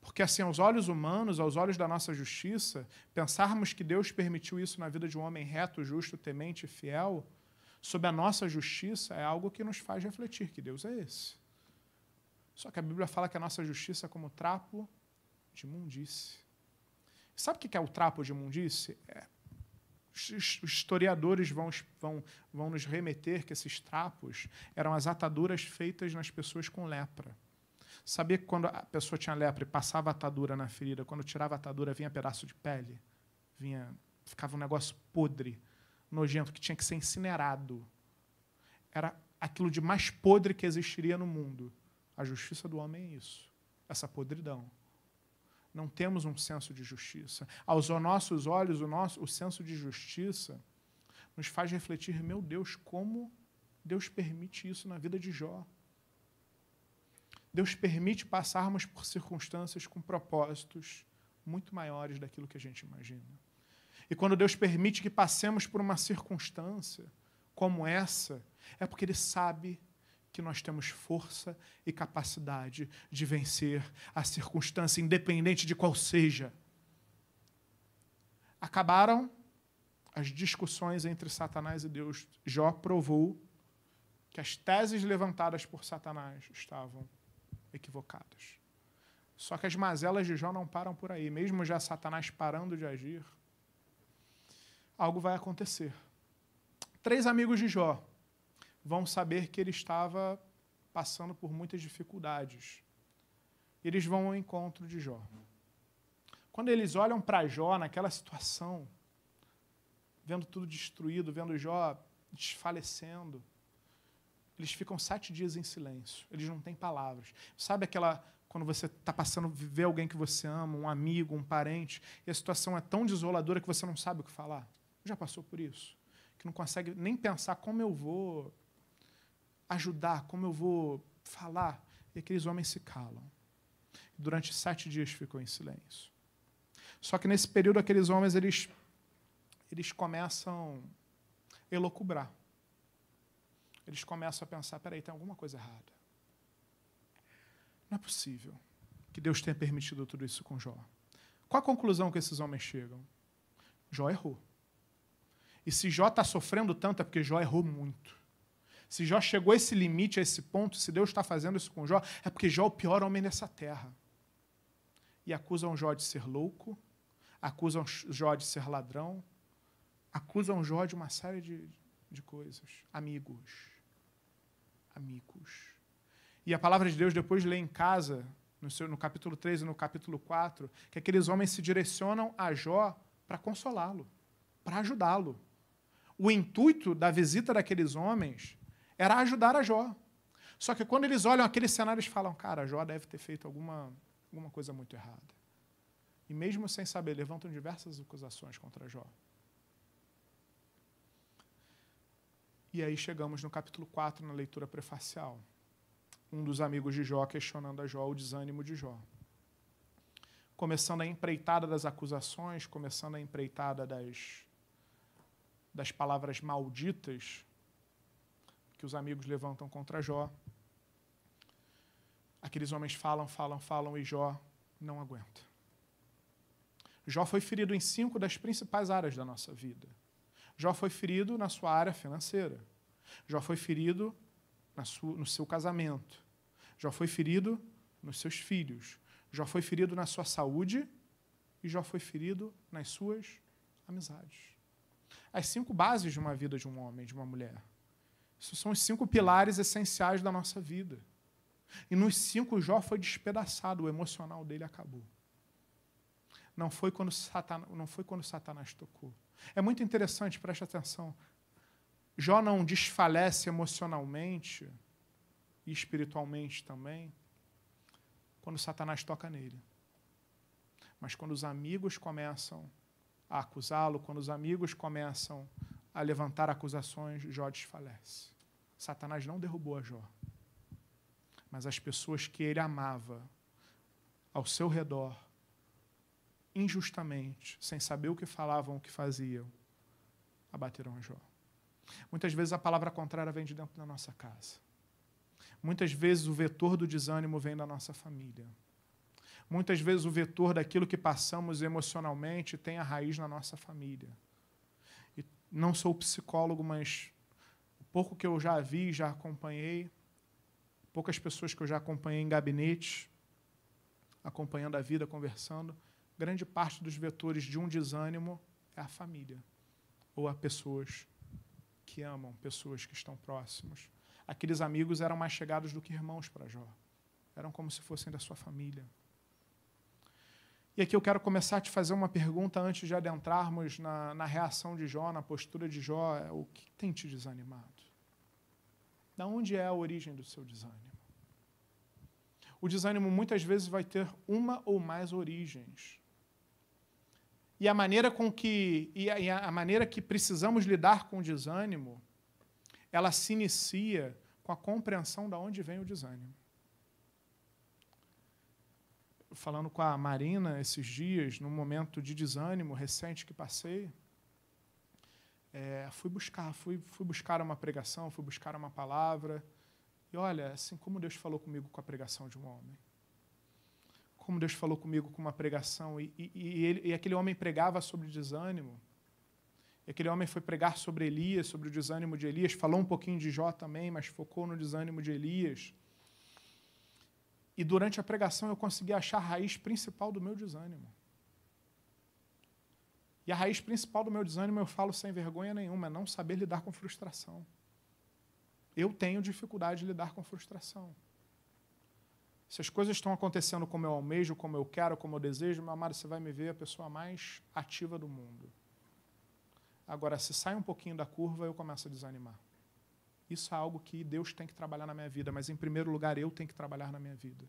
Porque, assim, aos olhos humanos, aos olhos da nossa justiça, pensarmos que Deus permitiu isso na vida de um homem reto, justo, temente e fiel, sob a nossa justiça, é algo que nos faz refletir que Deus é esse. Só que a Bíblia fala que a nossa justiça é como trapo de imundície. Sabe o que é o trapo de imundície? É, os historiadores vão, vão, vão nos remeter que esses trapos eram as ataduras feitas nas pessoas com lepra. Sabia que quando a pessoa tinha lepra e passava atadura na ferida, quando tirava a atadura vinha pedaço de pele? Vinha, ficava um negócio podre, nojento, que tinha que ser incinerado. Era aquilo de mais podre que existiria no mundo. A justiça do homem é isso, essa podridão. Não temos um senso de justiça. Aos nossos olhos, o, nosso, o senso de justiça nos faz refletir: meu Deus, como Deus permite isso na vida de Jó. Deus permite passarmos por circunstâncias com propósitos muito maiores daquilo que a gente imagina. E quando Deus permite que passemos por uma circunstância como essa, é porque Ele sabe que nós temos força e capacidade de vencer a circunstância, independente de qual seja. Acabaram as discussões entre Satanás e Deus. Jó provou que as teses levantadas por Satanás estavam equivocadas. Só que as mazelas de Jó não param por aí. Mesmo já Satanás parando de agir, algo vai acontecer. Três amigos de Jó vão saber que ele estava passando por muitas dificuldades. Eles vão ao encontro de Jó. Quando eles olham para Jó naquela situação, vendo tudo destruído, vendo Jó desfalecendo, eles ficam sete dias em silêncio. Eles não têm palavras. Sabe aquela quando você está passando, ver alguém que você ama, um amigo, um parente, e a situação é tão desoladora que você não sabe o que falar? Já passou por isso? Que não consegue nem pensar como eu vou ajudar, como eu vou falar. E aqueles homens se calam. Durante sete dias ficam em silêncio. Só que nesse período, aqueles homens eles, eles começam a elocubrar eles começam a pensar: peraí, tem alguma coisa errada. Não é possível que Deus tenha permitido tudo isso com Jó. Qual a conclusão que esses homens chegam? Jó errou. E se Jó está sofrendo tanto é porque Jó errou muito. Se Jó chegou a esse limite, a esse ponto, se Deus está fazendo isso com Jó, é porque Jó é o pior homem dessa terra. E acusam Jó de ser louco, acusam Jó de ser ladrão, acusam Jó de uma série de, de coisas. Amigos amigos. E a palavra de Deus depois lê em casa, no, seu, no capítulo 3 e no capítulo 4, que aqueles homens se direcionam a Jó para consolá-lo, para ajudá-lo. O intuito da visita daqueles homens era ajudar a Jó. Só que quando eles olham aquele cenário, eles falam: cara, Jó deve ter feito alguma, alguma coisa muito errada. E mesmo sem saber, levantam diversas acusações contra Jó. E aí chegamos no capítulo 4, na leitura prefacial. Um dos amigos de Jó questionando a Jó o desânimo de Jó. Começando a empreitada das acusações, começando a empreitada das, das palavras malditas que os amigos levantam contra Jó. Aqueles homens falam, falam, falam e Jó não aguenta. Jó foi ferido em cinco das principais áreas da nossa vida Jó foi ferido na sua área financeira. Jó foi ferido sua, no seu casamento. Jó foi ferido nos seus filhos. Jó foi ferido na sua saúde e Jó foi ferido nas suas amizades. As cinco bases de uma vida de um homem, de uma mulher. Isso são os cinco pilares essenciais da nossa vida. E nos cinco, Jó foi despedaçado, o emocional dele acabou. Não foi quando Satanás, não foi quando Satanás tocou. É muito interessante, preste atenção. Jó não desfalece emocionalmente e espiritualmente também quando Satanás toca nele. Mas quando os amigos começam a acusá-lo, quando os amigos começam a levantar acusações, Jó desfalece. Satanás não derrubou a Jó, mas as pessoas que ele amava ao seu redor, injustamente, sem saber o que falavam, o que faziam, abateram a Jó. Muitas vezes a palavra contrária vem de dentro da nossa casa. Muitas vezes o vetor do desânimo vem da nossa família. Muitas vezes o vetor daquilo que passamos emocionalmente tem a raiz na nossa família. Não sou psicólogo, mas o pouco que eu já vi, já acompanhei, poucas pessoas que eu já acompanhei em gabinete, acompanhando a vida, conversando, grande parte dos vetores de um desânimo é a família ou a pessoas que amam, pessoas que estão próximos. Aqueles amigos eram mais chegados do que irmãos para Jó. Eram como se fossem da sua família. E aqui eu quero começar a te fazer uma pergunta antes de adentrarmos na, na reação de Jó, na postura de Jó. É, o que tem te desanimado? Da onde é a origem do seu desânimo? O desânimo muitas vezes vai ter uma ou mais origens. E a maneira com que e a, e a maneira que precisamos lidar com o desânimo, ela se inicia com a compreensão de onde vem o desânimo falando com a Marina esses dias, num momento de desânimo recente que passei, é, fui buscar, fui, fui buscar uma pregação, fui buscar uma palavra. E olha, assim como Deus falou comigo com a pregação de um homem. Como Deus falou comigo com uma pregação. E, e, e, ele, e aquele homem pregava sobre desânimo. E aquele homem foi pregar sobre Elias, sobre o desânimo de Elias. Falou um pouquinho de Jó também, mas focou no desânimo de Elias. E durante a pregação eu consegui achar a raiz principal do meu desânimo. E a raiz principal do meu desânimo, eu falo sem vergonha nenhuma, é não saber lidar com frustração. Eu tenho dificuldade de lidar com frustração. Se as coisas estão acontecendo como eu almejo, como eu quero, como eu desejo, meu amado, você vai me ver a pessoa mais ativa do mundo. Agora, se sai um pouquinho da curva, eu começo a desanimar. Isso é algo que Deus tem que trabalhar na minha vida, mas em primeiro lugar eu tenho que trabalhar na minha vida.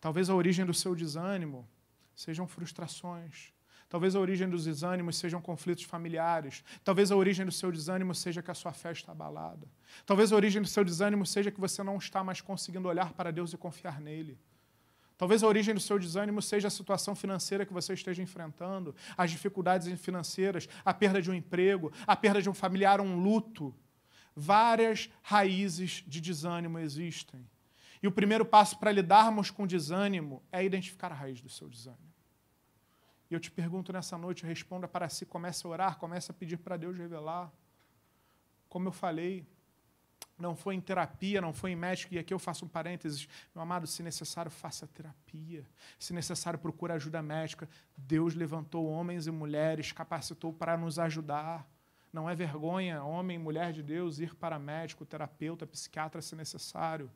Talvez a origem do seu desânimo sejam frustrações. Talvez a origem dos desânimos sejam conflitos familiares. Talvez a origem do seu desânimo seja que a sua fé está abalada. Talvez a origem do seu desânimo seja que você não está mais conseguindo olhar para Deus e confiar nele. Talvez a origem do seu desânimo seja a situação financeira que você esteja enfrentando, as dificuldades financeiras, a perda de um emprego, a perda de um familiar, um luto várias raízes de desânimo existem. E o primeiro passo para lidarmos com desânimo é identificar a raiz do seu desânimo. E eu te pergunto nessa noite, responda para si, comece a orar, comece a pedir para Deus revelar. Como eu falei, não foi em terapia, não foi em médico, e aqui eu faço um parênteses, meu amado, se necessário, faça terapia. Se necessário, procure ajuda médica. Deus levantou homens e mulheres, capacitou para nos ajudar. Não é vergonha, homem, mulher de Deus, ir para médico, terapeuta, psiquiatra se necessário.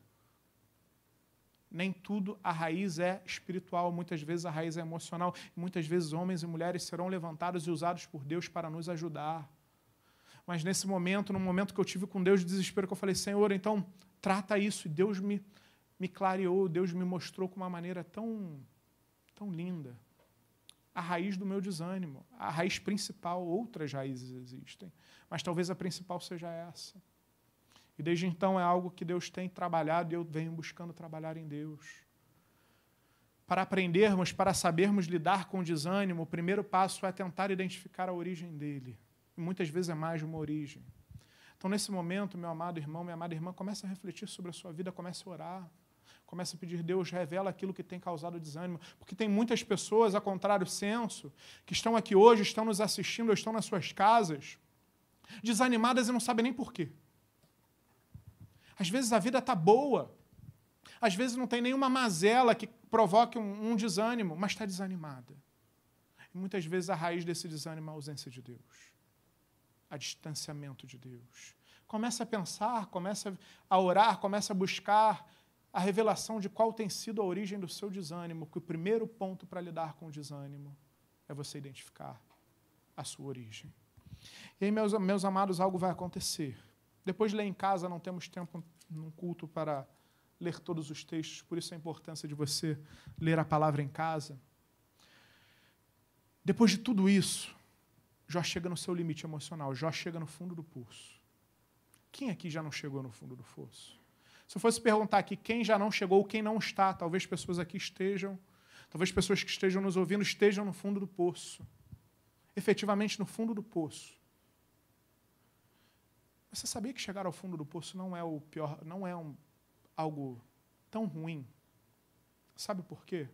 Nem tudo a raiz é espiritual, muitas vezes a raiz é emocional. Muitas vezes homens e mulheres serão levantados e usados por Deus para nos ajudar. Mas nesse momento, no momento que eu tive com Deus de desespero, que eu falei, Senhor, então trata isso. E Deus me, me clareou, Deus me mostrou com uma maneira tão, tão linda a raiz do meu desânimo, a raiz principal. Outras raízes existem, mas talvez a principal seja essa. E desde então é algo que Deus tem trabalhado e eu venho buscando trabalhar em Deus. Para aprendermos, para sabermos lidar com o desânimo, o primeiro passo é tentar identificar a origem dele. E muitas vezes é mais de uma origem. Então, nesse momento, meu amado irmão, minha amada irmã, comece a refletir sobre a sua vida, comece a orar. Comece a pedir, Deus, revela aquilo que tem causado desânimo. Porque tem muitas pessoas, a contrário senso, que estão aqui hoje, estão nos assistindo, ou estão nas suas casas, desanimadas e não sabem nem porquê. Às vezes a vida está boa, às vezes não tem nenhuma mazela que provoque um, um desânimo, mas está desanimada. E muitas vezes a raiz desse desânimo é a ausência de Deus, a distanciamento de Deus. Começa a pensar, começa a orar, começa a buscar a revelação de qual tem sido a origem do seu desânimo, que o primeiro ponto para lidar com o desânimo é você identificar a sua origem. E aí, meus, meus amados, algo vai acontecer. Depois de ler em casa, não temos tempo num culto para ler todos os textos, por isso a importância de você ler a palavra em casa. Depois de tudo isso, Jó chega no seu limite emocional, Jó chega no fundo do poço. Quem aqui já não chegou no fundo do fosso? Se eu fosse perguntar aqui quem já não chegou, quem não está, talvez pessoas aqui estejam, talvez pessoas que estejam nos ouvindo estejam no fundo do poço. Efetivamente no fundo do poço. Você sabia que chegar ao fundo do poço não é o pior, não é um, algo tão ruim? Sabe por quê?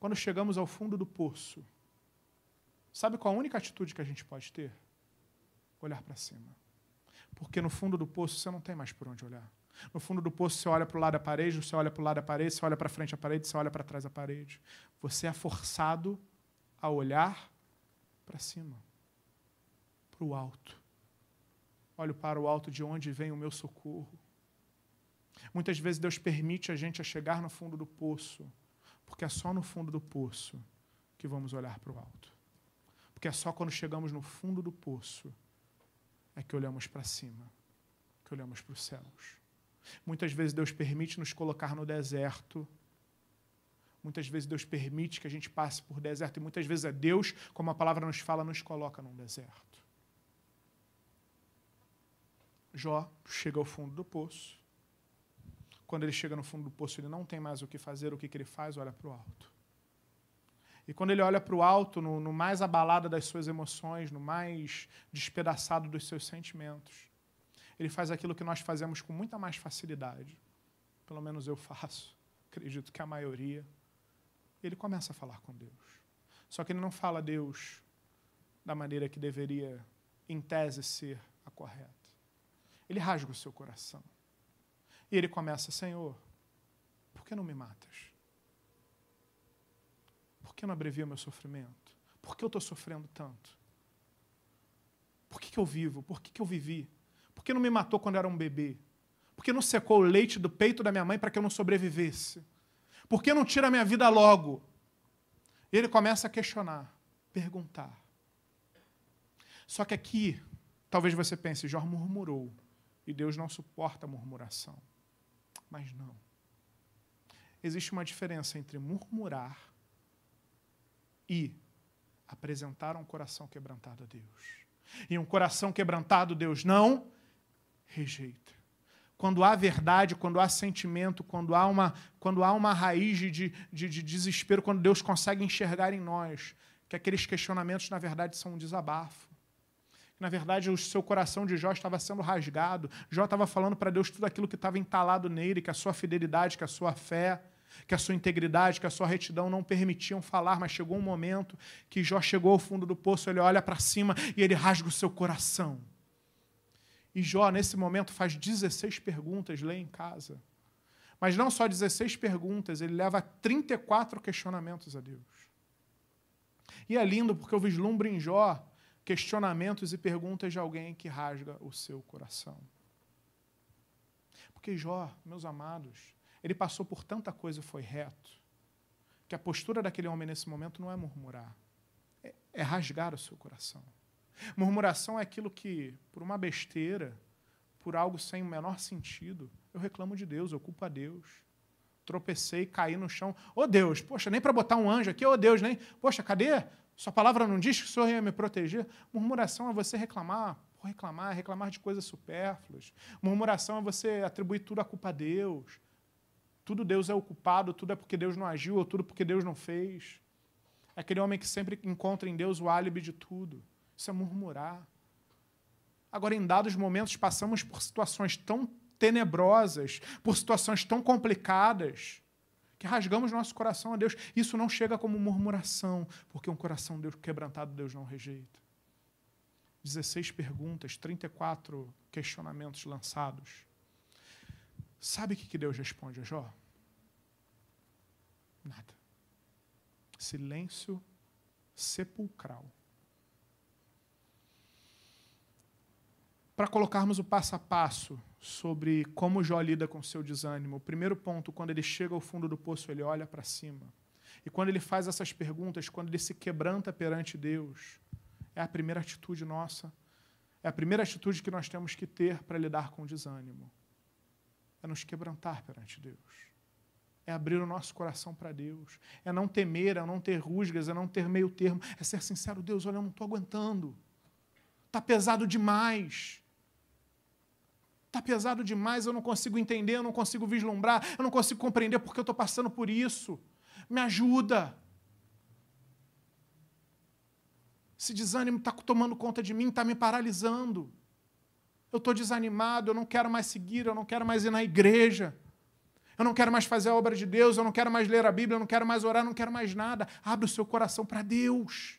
Quando chegamos ao fundo do poço, sabe qual a única atitude que a gente pode ter? Olhar para cima. Porque no fundo do poço você não tem mais por onde olhar. No fundo do poço você olha para o lado da parede, você olha para o lado da parede, você olha para frente da parede, você olha para trás da parede. Você é forçado a olhar para cima, para o alto. Olho para o alto de onde vem o meu socorro. Muitas vezes Deus permite a gente a chegar no fundo do poço, porque é só no fundo do poço que vamos olhar para o alto. Porque é só quando chegamos no fundo do poço é que olhamos para cima, que olhamos para os céus. Muitas vezes Deus permite nos colocar no deserto. Muitas vezes Deus permite que a gente passe por deserto. E muitas vezes é Deus, como a palavra nos fala, nos coloca num deserto. Jó chega ao fundo do poço. Quando ele chega no fundo do poço, ele não tem mais o que fazer. O que, que ele faz? Olha para o alto. E quando ele olha para o alto, no, no mais abalado das suas emoções, no mais despedaçado dos seus sentimentos, ele faz aquilo que nós fazemos com muita mais facilidade. Pelo menos eu faço, acredito que a maioria. Ele começa a falar com Deus. Só que ele não fala a Deus da maneira que deveria, em tese, ser a correta. Ele rasga o seu coração. E ele começa: Senhor, por que não me matas? Que não abrevia o meu sofrimento? Por que eu estou sofrendo tanto? Por que, que eu vivo? Por que, que eu vivi? Por que não me matou quando era um bebê? Por que não secou o leite do peito da minha mãe para que eu não sobrevivesse? Por que não tira a minha vida logo? E ele começa a questionar, perguntar. Só que aqui, talvez você pense, Jó murmurou. E Deus não suporta murmuração. Mas não. Existe uma diferença entre murmurar e apresentar um coração quebrantado a Deus. E um coração quebrantado, Deus não rejeita. Quando há verdade, quando há sentimento, quando há uma, quando há uma raiz de, de, de desespero, quando Deus consegue enxergar em nós que aqueles questionamentos, na verdade, são um desabafo. Na verdade, o seu coração de Jó estava sendo rasgado. Jó estava falando para Deus tudo aquilo que estava entalado nele, que a sua fidelidade, que a sua fé, que a sua integridade, que a sua retidão não permitiam falar, mas chegou um momento que Jó chegou ao fundo do poço, ele olha para cima e ele rasga o seu coração. E Jó, nesse momento, faz 16 perguntas, lê em casa. Mas não só 16 perguntas, ele leva 34 questionamentos a Deus. E é lindo porque eu vislumbro em Jó questionamentos e perguntas de alguém que rasga o seu coração. Porque Jó, meus amados, ele passou por tanta coisa e foi reto, que a postura daquele homem nesse momento não é murmurar, é, é rasgar o seu coração. Murmuração é aquilo que, por uma besteira, por algo sem o menor sentido, eu reclamo de Deus, eu culpo a Deus. Tropecei, caí no chão. Ô oh, Deus, poxa, nem para botar um anjo aqui, ô oh, Deus, nem. Poxa, cadê? Sua palavra não diz que o Senhor ia me proteger. Murmuração é você reclamar reclamar, reclamar de coisas supérfluas. Murmuração é você atribuir tudo à culpa a Deus. Tudo Deus é o culpado, tudo é porque Deus não agiu, ou tudo porque Deus não fez. É aquele homem que sempre encontra em Deus o álibi de tudo. Isso é murmurar. Agora, em dados momentos, passamos por situações tão tenebrosas, por situações tão complicadas, que rasgamos nosso coração a Deus. Isso não chega como murmuração, porque um coração Deus quebrantado Deus não rejeita. 16 perguntas, 34 questionamentos lançados. Sabe o que Deus responde a Jó? Nada. Silêncio sepulcral. Para colocarmos o passo a passo sobre como Jó lida com seu desânimo. O primeiro ponto, quando ele chega ao fundo do poço, ele olha para cima. E quando ele faz essas perguntas, quando ele se quebranta perante Deus, é a primeira atitude nossa, é a primeira atitude que nós temos que ter para lidar com o desânimo. É nos quebrantar perante Deus. É abrir o nosso coração para Deus. É não temer, é não ter rusgas, é não ter meio termo. É ser sincero, Deus, olha, eu não estou aguentando. Está pesado demais. Está pesado demais, eu não consigo entender, eu não consigo vislumbrar, eu não consigo compreender porque eu estou passando por isso. Me ajuda. Esse desânimo está tomando conta de mim, está me paralisando. Eu estou desanimado, eu não quero mais seguir, eu não quero mais ir na igreja. Eu não quero mais fazer a obra de Deus, eu não quero mais ler a Bíblia, eu não quero mais orar, eu não quero mais nada. Abre o seu coração para Deus.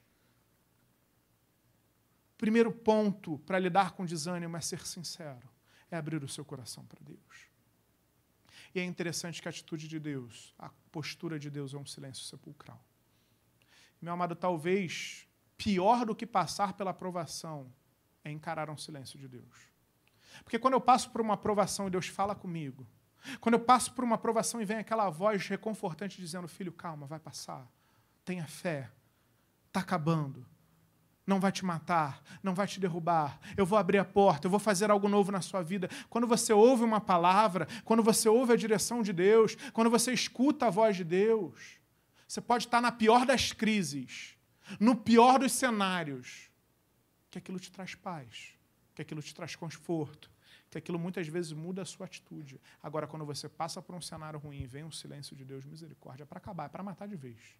Primeiro ponto para lidar com desânimo é ser sincero, é abrir o seu coração para Deus. E é interessante que a atitude de Deus, a postura de Deus é um silêncio sepulcral. Meu amado, talvez pior do que passar pela aprovação é encarar um silêncio de Deus. Porque quando eu passo por uma aprovação e Deus fala comigo, quando eu passo por uma aprovação e vem aquela voz reconfortante dizendo: Filho, calma, vai passar. Tenha fé. Está acabando. Não vai te matar, não vai te derrubar. Eu vou abrir a porta, eu vou fazer algo novo na sua vida. Quando você ouve uma palavra, quando você ouve a direção de Deus, quando você escuta a voz de Deus, você pode estar na pior das crises, no pior dos cenários, que aquilo te traz paz, que aquilo te traz conforto, que aquilo muitas vezes muda a sua atitude. Agora, quando você passa por um cenário ruim e vem um silêncio de Deus, misericórdia, é para acabar, é para matar de vez.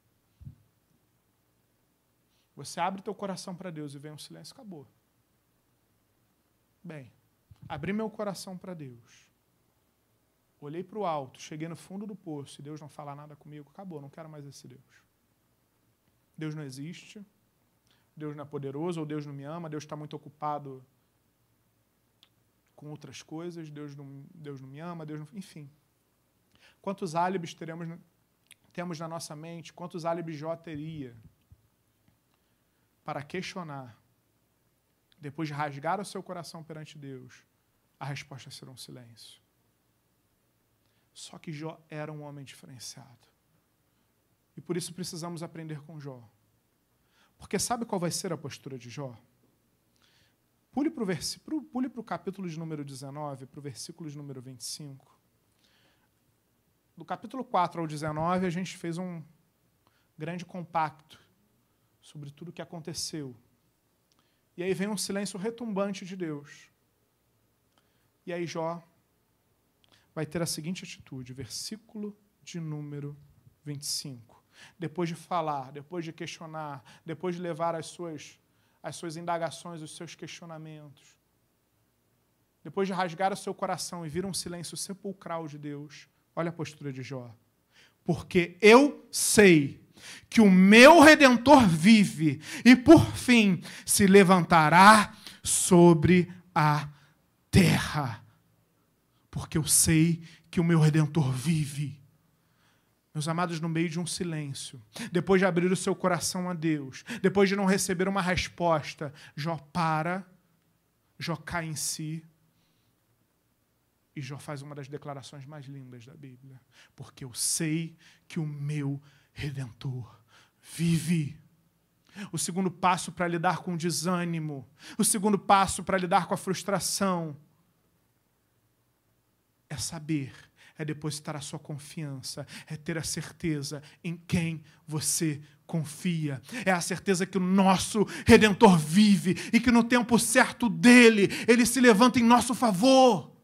Você abre teu coração para Deus e vem um silêncio, acabou. Bem, abri meu coração para Deus. Olhei para o alto, cheguei no fundo do poço e Deus não fala nada comigo, acabou, não quero mais esse Deus. Deus não existe, Deus não é poderoso, ou Deus não me ama, Deus está muito ocupado com outras coisas, Deus não, Deus não me ama, Deus não. Enfim. Quantos álibis teremos, temos na nossa mente? Quantos álibis Jó teria para questionar, depois de rasgar o seu coração perante Deus? A resposta será um silêncio. Só que Jó era um homem diferenciado. E por isso precisamos aprender com Jó. Porque sabe qual vai ser a postura de Jó? Pule para o. Pule o capítulo de número 19, para o versículo de número 25. Do capítulo 4 ao 19, a gente fez um grande compacto sobre tudo o que aconteceu. E aí vem um silêncio retumbante de Deus. E aí Jó vai ter a seguinte atitude, versículo de número 25. Depois de falar, depois de questionar, depois de levar as suas as suas indagações, os seus questionamentos. Depois de rasgar o seu coração e vir um silêncio sepulcral de Deus, olha a postura de Jó. Porque eu sei que o meu redentor vive e por fim se levantará sobre a terra. Porque eu sei que o meu redentor vive meus amados, no meio de um silêncio, depois de abrir o seu coração a Deus, depois de não receber uma resposta, Jó para, Jó cai em si, e Jó faz uma das declarações mais lindas da Bíblia. Porque eu sei que o meu redentor vive. O segundo passo para lidar com o desânimo, o segundo passo para lidar com a frustração, é saber é depositar a sua confiança, é ter a certeza em quem você confia. É a certeza que o nosso redentor vive e que no tempo certo dele, ele se levanta em nosso favor.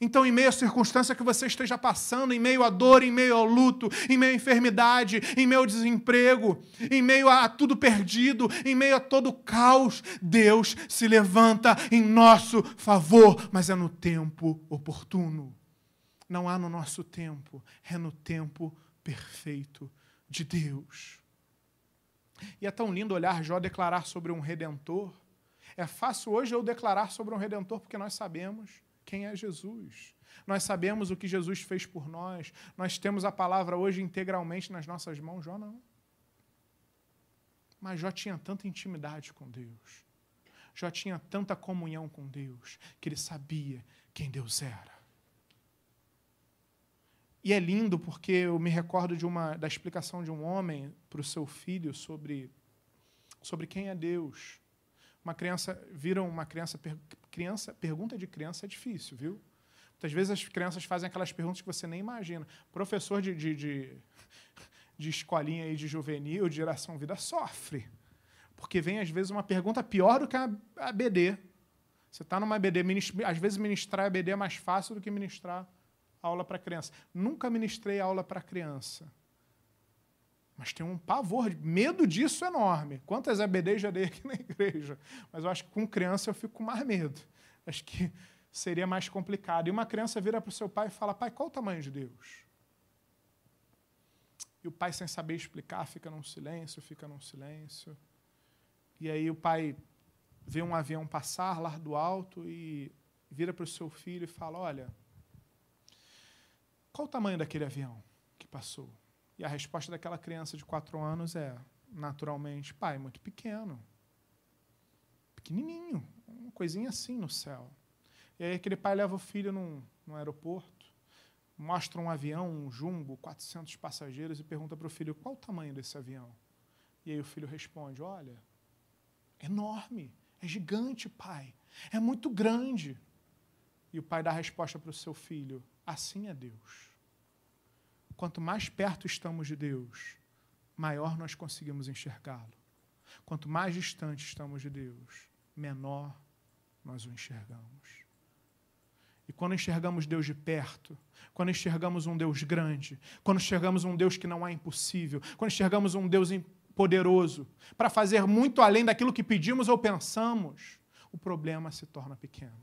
Então, em meio à circunstância que você esteja passando, em meio à dor, em meio ao luto, em meio à enfermidade, em meio ao desemprego, em meio a tudo perdido, em meio a todo o caos, Deus se levanta em nosso favor, mas é no tempo oportuno. Não há no nosso tempo, é no tempo perfeito de Deus. E é tão lindo olhar Jó declarar sobre um redentor. É fácil hoje eu declarar sobre um redentor porque nós sabemos quem é Jesus. Nós sabemos o que Jesus fez por nós. Nós temos a palavra hoje integralmente nas nossas mãos. Jó não. Mas Jó tinha tanta intimidade com Deus. Jó tinha tanta comunhão com Deus que ele sabia quem Deus era. E é lindo porque eu me recordo de uma da explicação de um homem para o seu filho sobre sobre quem é Deus. Uma criança, viram uma criança, criança, pergunta de criança é difícil, viu? Muitas vezes as crianças fazem aquelas perguntas que você nem imagina. Professor de, de, de, de escolinha aí de juvenil, de geração vida, sofre. Porque vem, às vezes, uma pergunta pior do que a, a BD. Você está numa BD, às vezes ministrar a BD é mais fácil do que ministrar aula para criança. Nunca ministrei aula para criança. Mas tem um pavor, medo disso enorme. Quantas ABDs já dei aqui na igreja? Mas eu acho que com criança eu fico com mais medo. Acho que seria mais complicado. E uma criança vira para o seu pai e fala: Pai, qual o tamanho de Deus? E o pai, sem saber explicar, fica num silêncio, fica num silêncio. E aí o pai vê um avião passar lá do alto e vira para o seu filho e fala: Olha, qual o tamanho daquele avião que passou? E a resposta daquela criança de quatro anos é, naturalmente, pai, muito pequeno. Pequenininho, uma coisinha assim no céu. E aí aquele pai leva o filho num, num aeroporto, mostra um avião, um jumbo, 400 passageiros e pergunta para o filho qual o tamanho desse avião. E aí o filho responde, olha, enorme, é gigante, pai, é muito grande. E o pai dá a resposta para o seu filho, assim é Deus. Quanto mais perto estamos de Deus, maior nós conseguimos enxergá-lo. Quanto mais distante estamos de Deus, menor nós o enxergamos. E quando enxergamos Deus de perto, quando enxergamos um Deus grande, quando enxergamos um Deus que não é impossível, quando enxergamos um Deus poderoso para fazer muito além daquilo que pedimos ou pensamos, o problema se torna pequeno.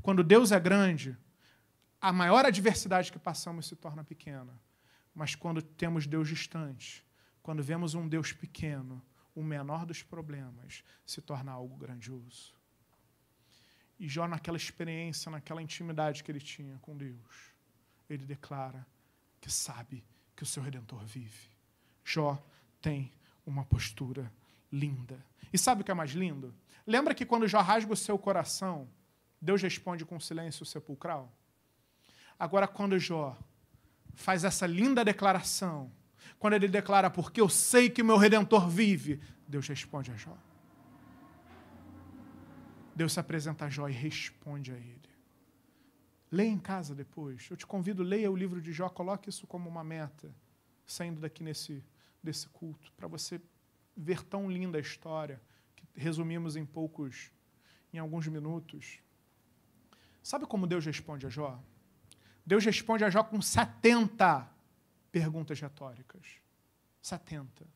Quando Deus é grande, a maior adversidade que passamos se torna pequena. Mas quando temos Deus distante, quando vemos um Deus pequeno, o menor dos problemas se torna algo grandioso. E Jó, naquela experiência, naquela intimidade que ele tinha com Deus, ele declara que sabe que o seu redentor vive. Jó tem uma postura linda. E sabe o que é mais lindo? Lembra que quando Jó rasga o seu coração, Deus responde com silêncio sepulcral? Agora, quando Jó faz essa linda declaração, quando ele declara, porque eu sei que meu redentor vive, Deus responde a Jó. Deus se apresenta a Jó e responde a ele. Leia em casa depois. Eu te convido, leia o livro de Jó, coloque isso como uma meta, saindo daqui nesse desse culto, para você ver tão linda a história que resumimos em poucos, em alguns minutos. Sabe como Deus responde a Jó? Deus responde a Jó com 70 perguntas retóricas. 70.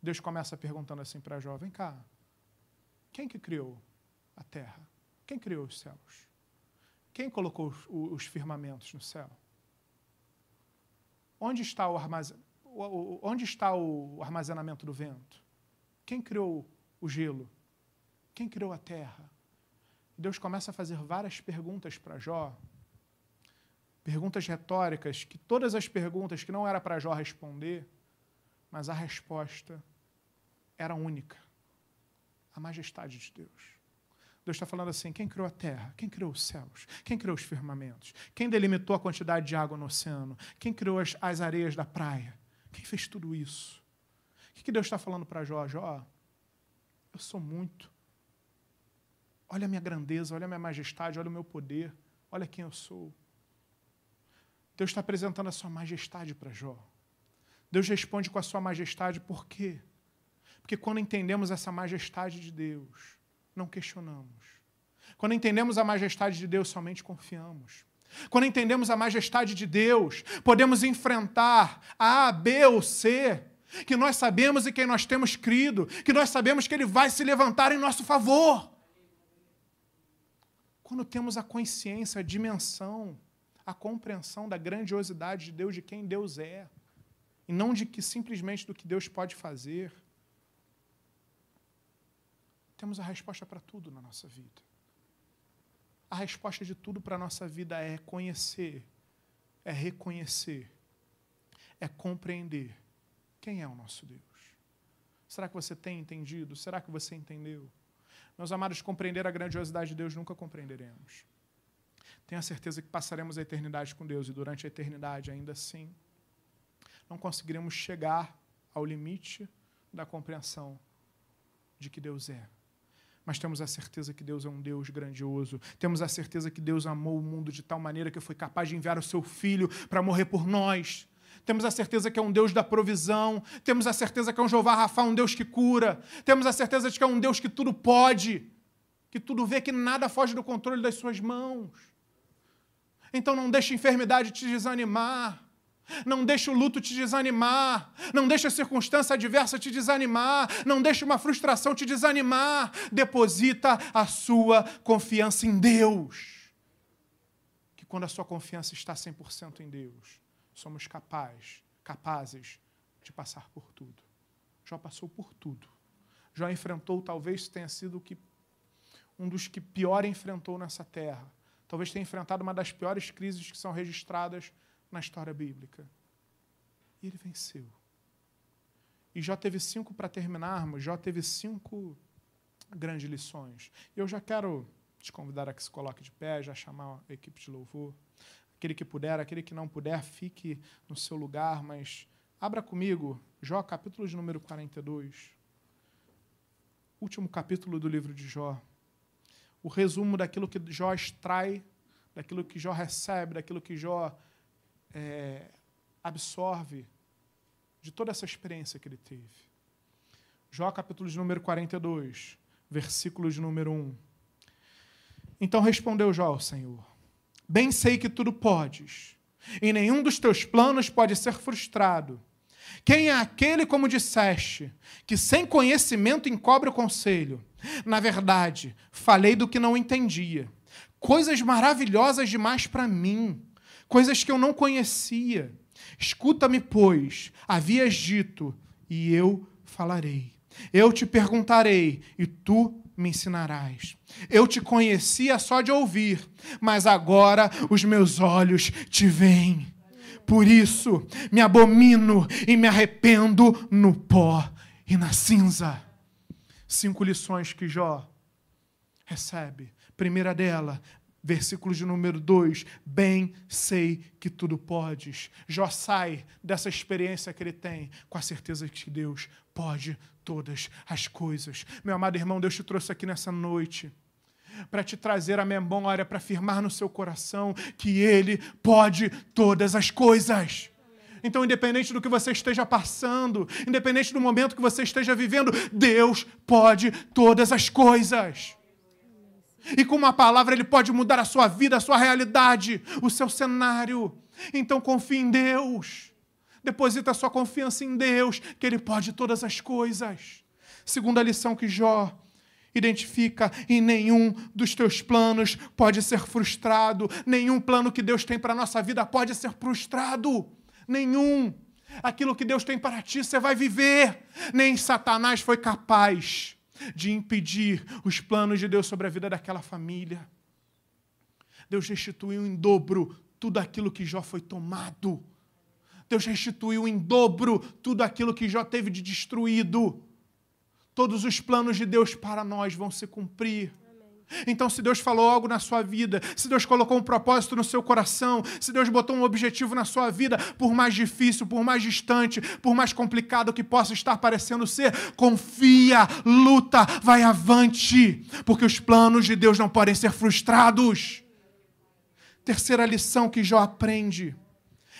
Deus começa perguntando assim para Jó: vem cá, quem que criou a terra? Quem criou os céus? Quem colocou os, os firmamentos no céu? Onde está o. Onde está o armazenamento do vento? Quem criou o gelo? Quem criou a terra? Deus começa a fazer várias perguntas para Jó Perguntas retóricas, que todas as perguntas que não era para Jó responder, mas a resposta era única. A majestade de Deus. Deus está falando assim: quem criou a terra? Quem criou os céus? Quem criou os firmamentos? Quem delimitou a quantidade de água no oceano? Quem criou as, as areias da praia? Quem fez tudo isso? O que, que Deus está falando para Jó? Jó, eu sou muito. Olha a minha grandeza, olha a minha majestade, olha o meu poder, olha quem eu sou. Deus está apresentando a sua majestade para Jó. Deus responde com a sua majestade por quê? Porque quando entendemos essa majestade de Deus, não questionamos. Quando entendemos a majestade de Deus, somente confiamos. Quando entendemos a majestade de Deus, podemos enfrentar A, B ou C, que nós sabemos e quem nós temos crido, que nós sabemos que Ele vai se levantar em nosso favor. Quando temos a consciência, a dimensão a compreensão da grandiosidade de Deus, de quem Deus é, e não de que simplesmente do que Deus pode fazer. Temos a resposta para tudo na nossa vida. A resposta de tudo para a nossa vida é conhecer, é reconhecer, é compreender quem é o nosso Deus. Será que você tem entendido? Será que você entendeu? Meus amados, compreender a grandiosidade de Deus nunca compreenderemos. Tenha certeza que passaremos a eternidade com Deus e durante a eternidade, ainda assim, não conseguiremos chegar ao limite da compreensão de que Deus é. mas temos a certeza que Deus é um Deus grandioso. Temos a certeza que Deus amou o mundo de tal maneira que foi capaz de enviar o seu filho para morrer por nós. Temos a certeza que é um Deus da provisão. Temos a certeza que é um Jeová Rafa, um Deus que cura. Temos a certeza de que é um Deus que tudo pode, que tudo vê, que nada foge do controle das suas mãos. Então não deixe a enfermidade te desanimar. Não deixe o luto te desanimar. Não deixe a circunstância adversa te desanimar. Não deixe uma frustração te desanimar. Deposita a sua confiança em Deus. Que quando a sua confiança está 100% em Deus, somos capazes, capazes de passar por tudo. Jó passou por tudo. Jó enfrentou, talvez tenha sido um dos que pior enfrentou nessa terra. Talvez tenha enfrentado uma das piores crises que são registradas na história bíblica. E ele venceu. E Jó teve cinco para terminarmos, Jó teve cinco grandes lições. Eu já quero te convidar a que se coloque de pé, já chamar a equipe de louvor. Aquele que puder, aquele que não puder, fique no seu lugar, mas abra comigo Jó, capítulo de número 42. Último capítulo do livro de Jó. O resumo daquilo que Jó extrai, daquilo que Jó recebe, daquilo que Jó é, absorve de toda essa experiência que ele teve. Jó, capítulo de número 42, versículo de número 1. Então respondeu Jó ao Senhor: Bem sei que tudo podes, e nenhum dos teus planos pode ser frustrado. Quem é aquele, como disseste, que sem conhecimento encobre o conselho? Na verdade, falei do que não entendia. Coisas maravilhosas demais para mim coisas que eu não conhecia. Escuta-me, pois, havias dito, e eu falarei. Eu te perguntarei, e tu me ensinarás. Eu te conhecia só de ouvir, mas agora os meus olhos te veem. Por isso me abomino e me arrependo no pó e na cinza. Cinco lições que Jó recebe. Primeira dela, Versículo de número 2: Bem sei que tudo podes. Jó sai dessa experiência que ele tem com a certeza que Deus pode todas as coisas. Meu amado irmão, Deus te trouxe aqui nessa noite para te trazer a memória, para afirmar no seu coração que Ele pode todas as coisas. Então, independente do que você esteja passando, independente do momento que você esteja vivendo, Deus pode todas as coisas. E com uma palavra ele pode mudar a sua vida, a sua realidade, o seu cenário. Então confie em Deus. Deposita a sua confiança em Deus, que ele pode todas as coisas. Segunda lição que Jó identifica, em nenhum dos teus planos pode ser frustrado, nenhum plano que Deus tem para a nossa vida pode ser frustrado. Nenhum. Aquilo que Deus tem para ti, você vai viver. Nem Satanás foi capaz de impedir os planos de Deus sobre a vida daquela família. Deus restituiu em dobro tudo aquilo que Jó foi tomado. Deus restituiu em dobro tudo aquilo que Jó teve de destruído. Todos os planos de Deus para nós vão se cumprir. Então, se Deus falou algo na sua vida, se Deus colocou um propósito no seu coração, se Deus botou um objetivo na sua vida, por mais difícil, por mais distante, por mais complicado que possa estar parecendo ser, confia, luta, vai avante, porque os planos de Deus não podem ser frustrados. Terceira lição que Jó aprende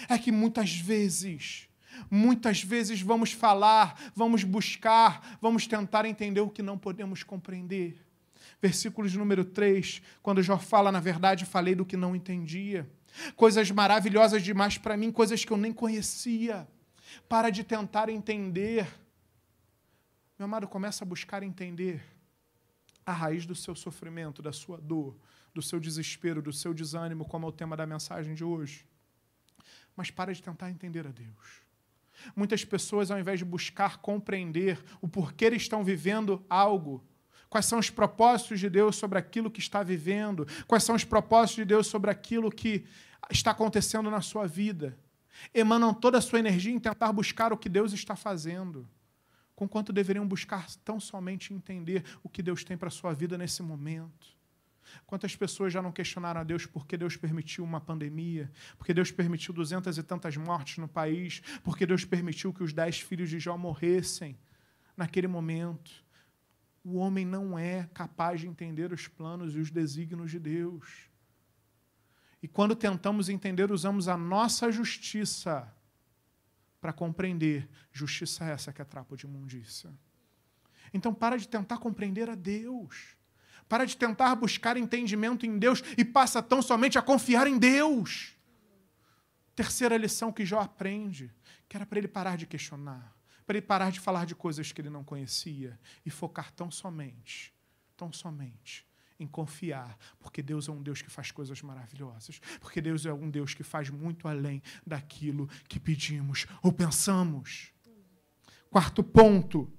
é que muitas vezes, muitas vezes vamos falar, vamos buscar, vamos tentar entender o que não podemos compreender versículo de número 3, quando Jó fala, na verdade, falei do que não entendia. Coisas maravilhosas demais para mim, coisas que eu nem conhecia. Para de tentar entender. Meu amado, começa a buscar entender a raiz do seu sofrimento, da sua dor, do seu desespero, do seu desânimo, como é o tema da mensagem de hoje. Mas para de tentar entender a Deus. Muitas pessoas, ao invés de buscar compreender o porquê estão vivendo algo, Quais são os propósitos de Deus sobre aquilo que está vivendo? Quais são os propósitos de Deus sobre aquilo que está acontecendo na sua vida? Emanam toda a sua energia em tentar buscar o que Deus está fazendo, com quanto deveriam buscar tão somente entender o que Deus tem para a sua vida nesse momento. Quantas pessoas já não questionaram a Deus por que Deus permitiu uma pandemia, porque Deus permitiu duzentas e tantas mortes no país, porque Deus permitiu que os dez filhos de Jó morressem naquele momento. O homem não é capaz de entender os planos e os desígnios de Deus. E quando tentamos entender, usamos a nossa justiça para compreender. Justiça é essa que é trapo de imundícia. Então para de tentar compreender a Deus. Para de tentar buscar entendimento em Deus e passa tão somente a confiar em Deus. Terceira lição que Jó aprende, que era para ele parar de questionar, para ele parar de falar de coisas que ele não conhecia e focar tão somente, tão somente em confiar, porque Deus é um Deus que faz coisas maravilhosas, porque Deus é um Deus que faz muito além daquilo que pedimos ou pensamos. Quarto ponto,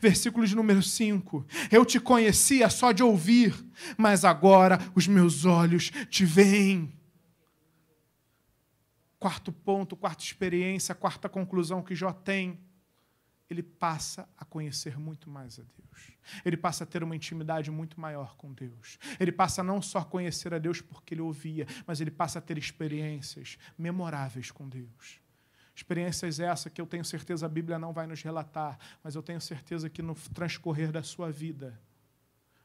versículo de número 5. Eu te conhecia só de ouvir, mas agora os meus olhos te veem. Quarto ponto, quarta experiência, quarta conclusão que Jó tem ele passa a conhecer muito mais a Deus. Ele passa a ter uma intimidade muito maior com Deus. Ele passa a não só conhecer a Deus porque ele ouvia, mas ele passa a ter experiências memoráveis com Deus. Experiências essas que eu tenho certeza a Bíblia não vai nos relatar, mas eu tenho certeza que no transcorrer da sua vida,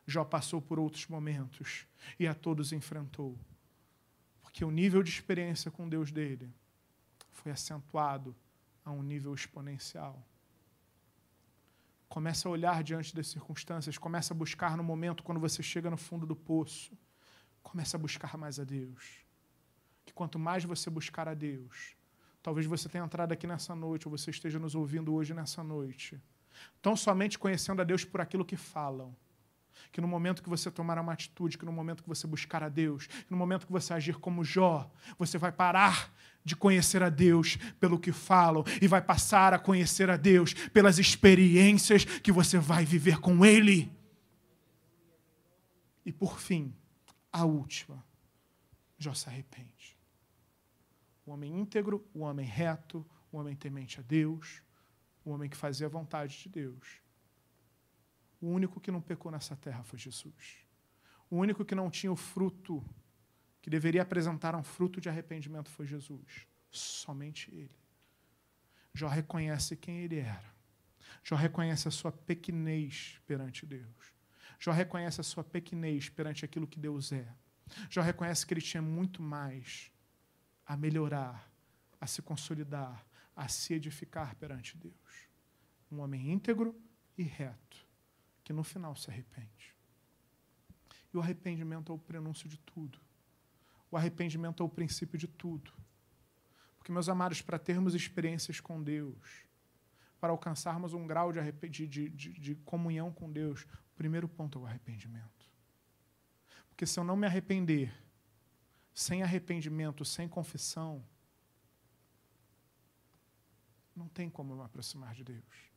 Jó passou por outros momentos e a todos enfrentou. Porque o nível de experiência com Deus dele foi acentuado a um nível exponencial. Comece a olhar diante das circunstâncias, comece a buscar no momento quando você chega no fundo do poço. Comece a buscar mais a Deus. Que quanto mais você buscar a Deus, talvez você tenha entrado aqui nessa noite, ou você esteja nos ouvindo hoje nessa noite, tão somente conhecendo a Deus por aquilo que falam que no momento que você tomar uma atitude, que no momento que você buscar a Deus, que no momento que você agir como Jó, você vai parar de conhecer a Deus pelo que falam e vai passar a conhecer a Deus pelas experiências que você vai viver com Ele. E por fim, a última, Jó se arrepende. O homem íntegro, o homem reto, o homem temente a Deus, o homem que fazia a vontade de Deus o único que não pecou nessa terra foi Jesus. O único que não tinha o fruto, que deveria apresentar um fruto de arrependimento foi Jesus. Somente Ele. Jó reconhece quem Ele era. Jó reconhece a sua pequenez perante Deus. Jó reconhece a sua pequenez perante aquilo que Deus é. Jó reconhece que ele tinha muito mais a melhorar, a se consolidar, a se edificar perante Deus. Um homem íntegro e reto que no final se arrepende. E o arrependimento é o prenúncio de tudo. O arrependimento é o princípio de tudo. Porque, meus amados, para termos experiências com Deus, para alcançarmos um grau de, de, de, de, comunhão com Deus, o primeiro ponto é o arrependimento. Porque se eu não me arrepender, sem arrependimento, sem confissão, não tem como me aproximar de Deus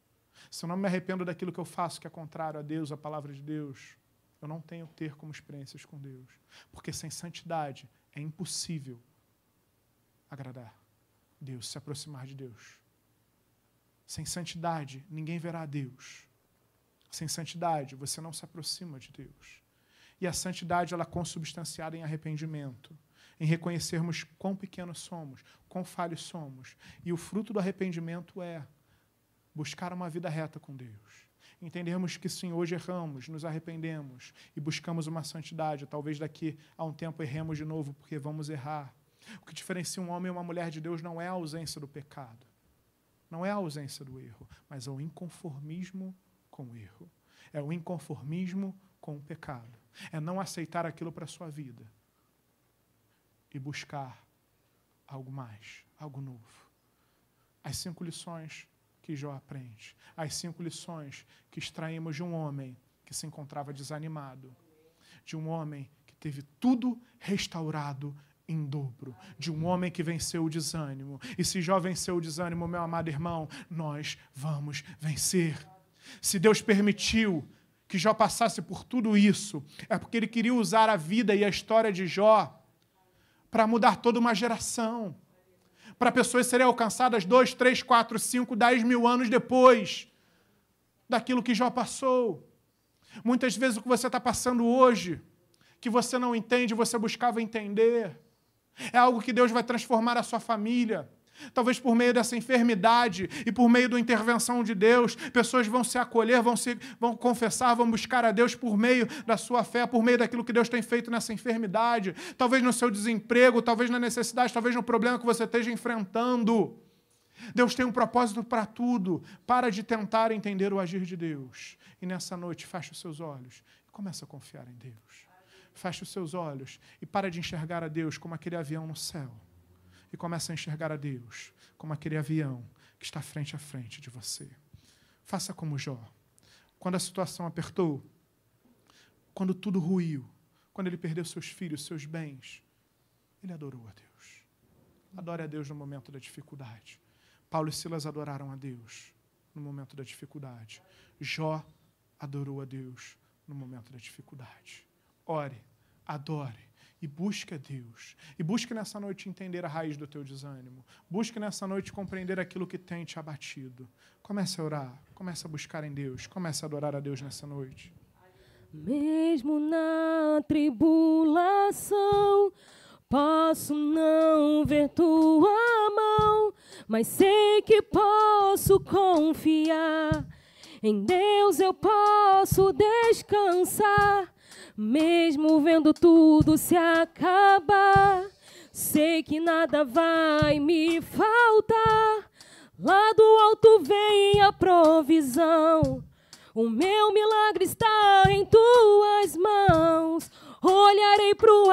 se eu não me arrependo daquilo que eu faço que é contrário a Deus, a palavra de Deus, eu não tenho ter como experiências com Deus. Porque sem santidade é impossível agradar Deus, se aproximar de Deus. Sem santidade, ninguém verá Deus. Sem santidade, você não se aproxima de Deus. E a santidade, ela é consubstanciada em arrependimento, em reconhecermos quão pequenos somos, quão falhos somos. E o fruto do arrependimento é buscar uma vida reta com Deus. Entendermos que sim, hoje erramos, nos arrependemos e buscamos uma santidade. Talvez daqui a um tempo erremos de novo, porque vamos errar. O que diferencia um homem e uma mulher de Deus não é a ausência do pecado, não é a ausência do erro, mas é o inconformismo com o erro. É o inconformismo com o pecado. É não aceitar aquilo para a sua vida e buscar algo mais, algo novo. As cinco lições que Jó aprende. As cinco lições que extraímos de um homem que se encontrava desanimado, de um homem que teve tudo restaurado em dobro, de um homem que venceu o desânimo. E se Jó venceu o desânimo, meu amado irmão, nós vamos vencer. Se Deus permitiu que Jó passasse por tudo isso, é porque ele queria usar a vida e a história de Jó para mudar toda uma geração para pessoas serem alcançadas dois, três, quatro, cinco, dez mil anos depois daquilo que já passou. Muitas vezes o que você está passando hoje, que você não entende, você buscava entender. É algo que Deus vai transformar a sua família. Talvez por meio dessa enfermidade e por meio da intervenção de Deus, pessoas vão se acolher, vão, se, vão confessar, vão buscar a Deus por meio da sua fé, por meio daquilo que Deus tem feito nessa enfermidade. Talvez no seu desemprego, talvez na necessidade, talvez no problema que você esteja enfrentando. Deus tem um propósito para tudo. Para de tentar entender o agir de Deus. E nessa noite, feche os seus olhos e começa a confiar em Deus. Feche os seus olhos e para de enxergar a Deus como aquele avião no céu. E começa a enxergar a Deus como aquele avião que está frente a frente de você. Faça como Jó. Quando a situação apertou, quando tudo ruiu, quando ele perdeu seus filhos, seus bens, ele adorou a Deus. Adore a Deus no momento da dificuldade. Paulo e Silas adoraram a Deus no momento da dificuldade. Jó adorou a Deus no momento da dificuldade. Ore, adore e busque a Deus. E busque nessa noite entender a raiz do teu desânimo. Busque nessa noite compreender aquilo que tem te abatido. Comece a orar, comece a buscar em Deus, comece a adorar a Deus nessa noite. Mesmo na tribulação, posso não ver tua mão, mas sei que posso confiar. Em Deus eu posso descansar, mesmo vendo tudo se acabar. Sei que nada vai me faltar. Lá do alto vem a provisão. O meu milagre está em tuas mãos. Olharei pro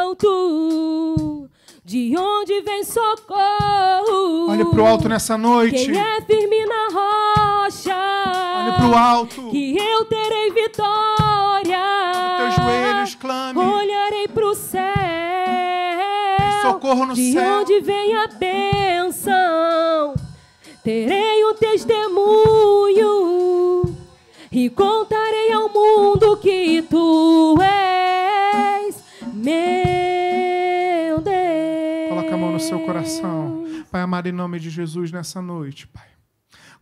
alto, de onde vem socorro. Olhe pro alto nessa noite. Quem é firme na rocha. Olhe pro alto. Que eu terei vitória. Socorro no de céu. onde vem a bênção. Terei um testemunho e contarei ao mundo que tu és meu Deus. Coloca a mão no seu coração. Pai amado, em nome de Jesus, nessa noite, Pai.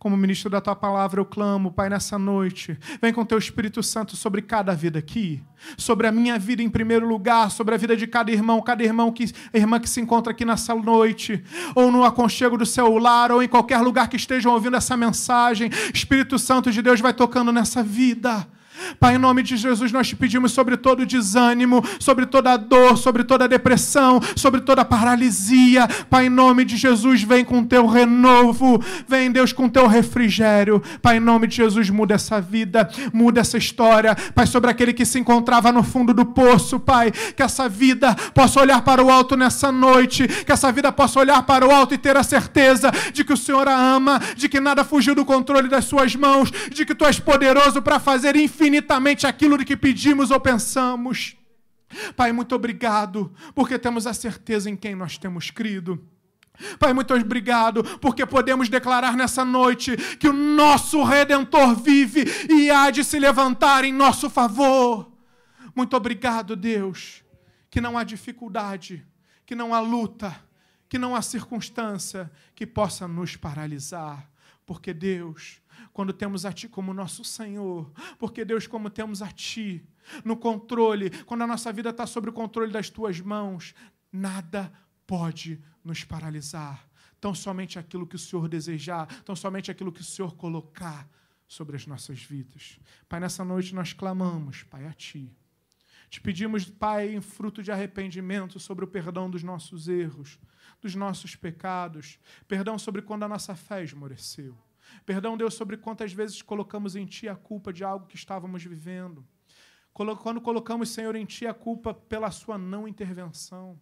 Como ministro da tua palavra, eu clamo, Pai, nessa noite. Vem com teu Espírito Santo sobre cada vida aqui, sobre a minha vida em primeiro lugar, sobre a vida de cada irmão, cada irmão que, irmã que se encontra aqui nessa noite, ou no aconchego do celular, ou em qualquer lugar que estejam ouvindo essa mensagem. Espírito Santo de Deus vai tocando nessa vida. Pai, em nome de Jesus, nós te pedimos sobre todo desânimo, sobre toda dor, sobre toda depressão, sobre toda paralisia. Pai, em nome de Jesus, vem com teu renovo, vem, Deus, com teu refrigério. Pai, em nome de Jesus, muda essa vida, muda essa história. Pai, sobre aquele que se encontrava no fundo do poço, Pai, que essa vida possa olhar para o alto nessa noite, que essa vida possa olhar para o alto e ter a certeza de que o Senhor a ama, de que nada fugiu do controle das suas mãos, de que tu és poderoso para fazer infinitamente aquilo de que pedimos ou pensamos. Pai, muito obrigado, porque temos a certeza em quem nós temos crido. Pai, muito obrigado, porque podemos declarar nessa noite que o nosso Redentor vive e há de se levantar em nosso favor. Muito obrigado, Deus, que não há dificuldade, que não há luta, que não há circunstância que possa nos paralisar, porque Deus, quando temos a Ti como nosso Senhor, porque Deus, como temos a Ti no controle, quando a nossa vida está sob o controle das Tuas mãos, nada pode nos paralisar. Tão somente aquilo que o Senhor desejar, tão somente aquilo que o Senhor colocar sobre as nossas vidas. Pai, nessa noite nós clamamos, Pai, a Ti. Te pedimos, Pai, em fruto de arrependimento sobre o perdão dos nossos erros, dos nossos pecados, perdão sobre quando a nossa fé esmoreceu. Perdão, Deus, sobre quantas vezes colocamos em Ti a culpa de algo que estávamos vivendo. Quando colocamos, Senhor, em Ti a culpa pela Sua não intervenção.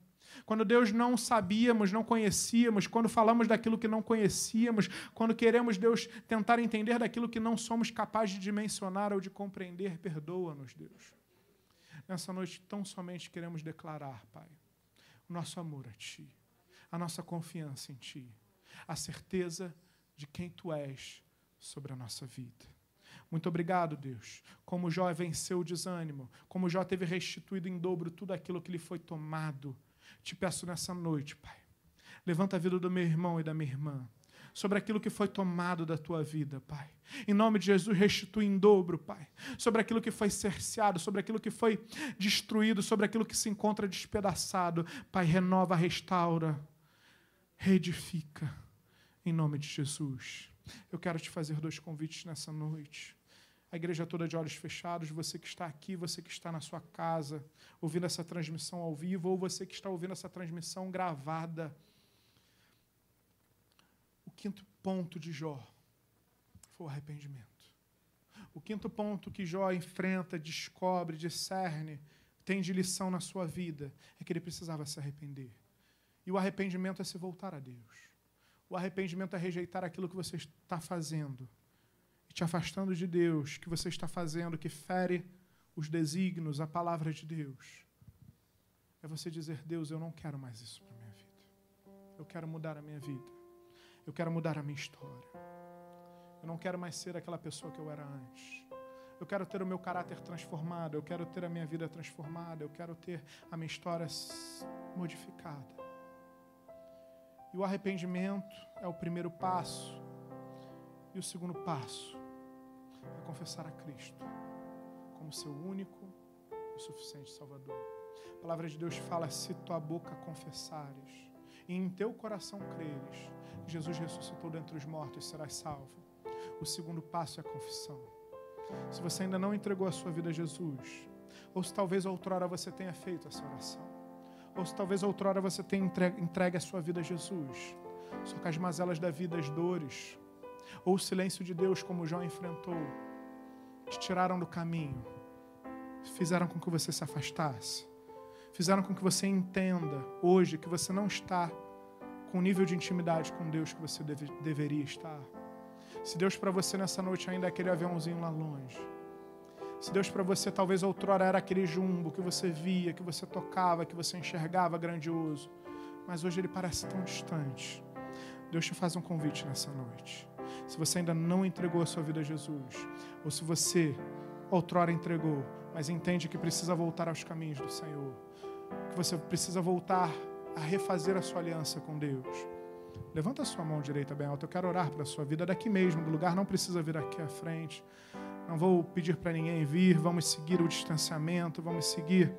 Quando Deus não sabíamos, não conhecíamos, quando falamos daquilo que não conhecíamos, quando queremos, Deus, tentar entender daquilo que não somos capazes de dimensionar ou de compreender, perdoa-nos, Deus. Nessa noite, tão somente queremos declarar, Pai, o nosso amor a Ti, a nossa confiança em Ti, a certeza de quem Tu és sobre a nossa vida. Muito obrigado, Deus. Como Jó venceu o desânimo, como Jó teve restituído em dobro tudo aquilo que lhe foi tomado. Te peço nessa noite, Pai. Levanta a vida do meu irmão e da minha irmã. Sobre aquilo que foi tomado da tua vida, Pai. Em nome de Jesus, restitui em dobro, Pai. Sobre aquilo que foi cerceado, sobre aquilo que foi destruído, sobre aquilo que se encontra despedaçado. Pai, renova, restaura. reedifica, em nome de Jesus. Eu quero te fazer dois convites nessa noite. A igreja toda de olhos fechados, você que está aqui, você que está na sua casa, ouvindo essa transmissão ao vivo, ou você que está ouvindo essa transmissão gravada. O quinto ponto de Jó foi o arrependimento. O quinto ponto que Jó enfrenta, descobre, discerne, tem de lição na sua vida, é que ele precisava se arrepender. E o arrependimento é se voltar a Deus. O arrependimento é rejeitar aquilo que você está fazendo e te afastando de Deus, que você está fazendo, que fere os desígnios, a palavra de Deus. É você dizer: Deus, eu não quero mais isso para minha vida. Eu quero mudar a minha vida. Eu quero mudar a minha história. Eu não quero mais ser aquela pessoa que eu era antes. Eu quero ter o meu caráter transformado. Eu quero ter a minha vida transformada. Eu quero ter a minha história modificada. E o arrependimento é o primeiro passo. E o segundo passo é confessar a Cristo como seu único e suficiente Salvador. A palavra de Deus fala: se tua boca confessares e em teu coração creres, Jesus ressuscitou dentre os mortos, serás salvo. O segundo passo é a confissão. Se você ainda não entregou a sua vida a Jesus, ou se talvez outrora você tenha feito essa oração, ou se talvez outrora você tenha entregue a sua vida a Jesus, só que as mazelas da vida, as dores, ou o silêncio de Deus, como Jó enfrentou, te tiraram do caminho, fizeram com que você se afastasse, fizeram com que você entenda hoje que você não está com o nível de intimidade com Deus que você deve, deveria estar. Se Deus para você nessa noite ainda é aquele aviãozinho lá longe. Se Deus para você talvez outrora era aquele jumbo que você via, que você tocava, que você enxergava grandioso, mas hoje ele parece tão distante. Deus te faz um convite nessa noite se você ainda não entregou a sua vida a Jesus, ou se você outrora entregou, mas entende que precisa voltar aos caminhos do Senhor, que você precisa voltar a refazer a sua aliança com Deus. Levanta a sua mão direita bem alta. Eu quero orar pela sua vida daqui mesmo, do lugar. Não precisa vir aqui à frente. Não vou pedir para ninguém vir. Vamos seguir o distanciamento. Vamos seguir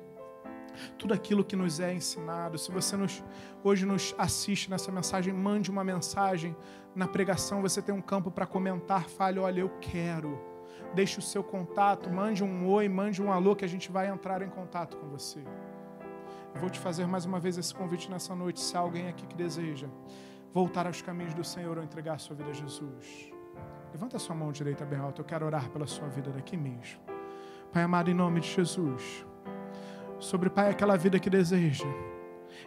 tudo aquilo que nos é ensinado. Se você nos, hoje nos assiste nessa mensagem, mande uma mensagem. Na pregação você tem um campo para comentar, fale, olha, eu quero. Deixe o seu contato, mande um oi, mande um alô que a gente vai entrar em contato com você. Eu vou te fazer mais uma vez esse convite nessa noite, se há alguém aqui que deseja voltar aos caminhos do Senhor ou entregar a sua vida a Jesus. Levanta sua mão direita bem alta, eu quero orar pela sua vida daqui mesmo. Pai amado, em nome de Jesus sobre, Pai, aquela vida que deseja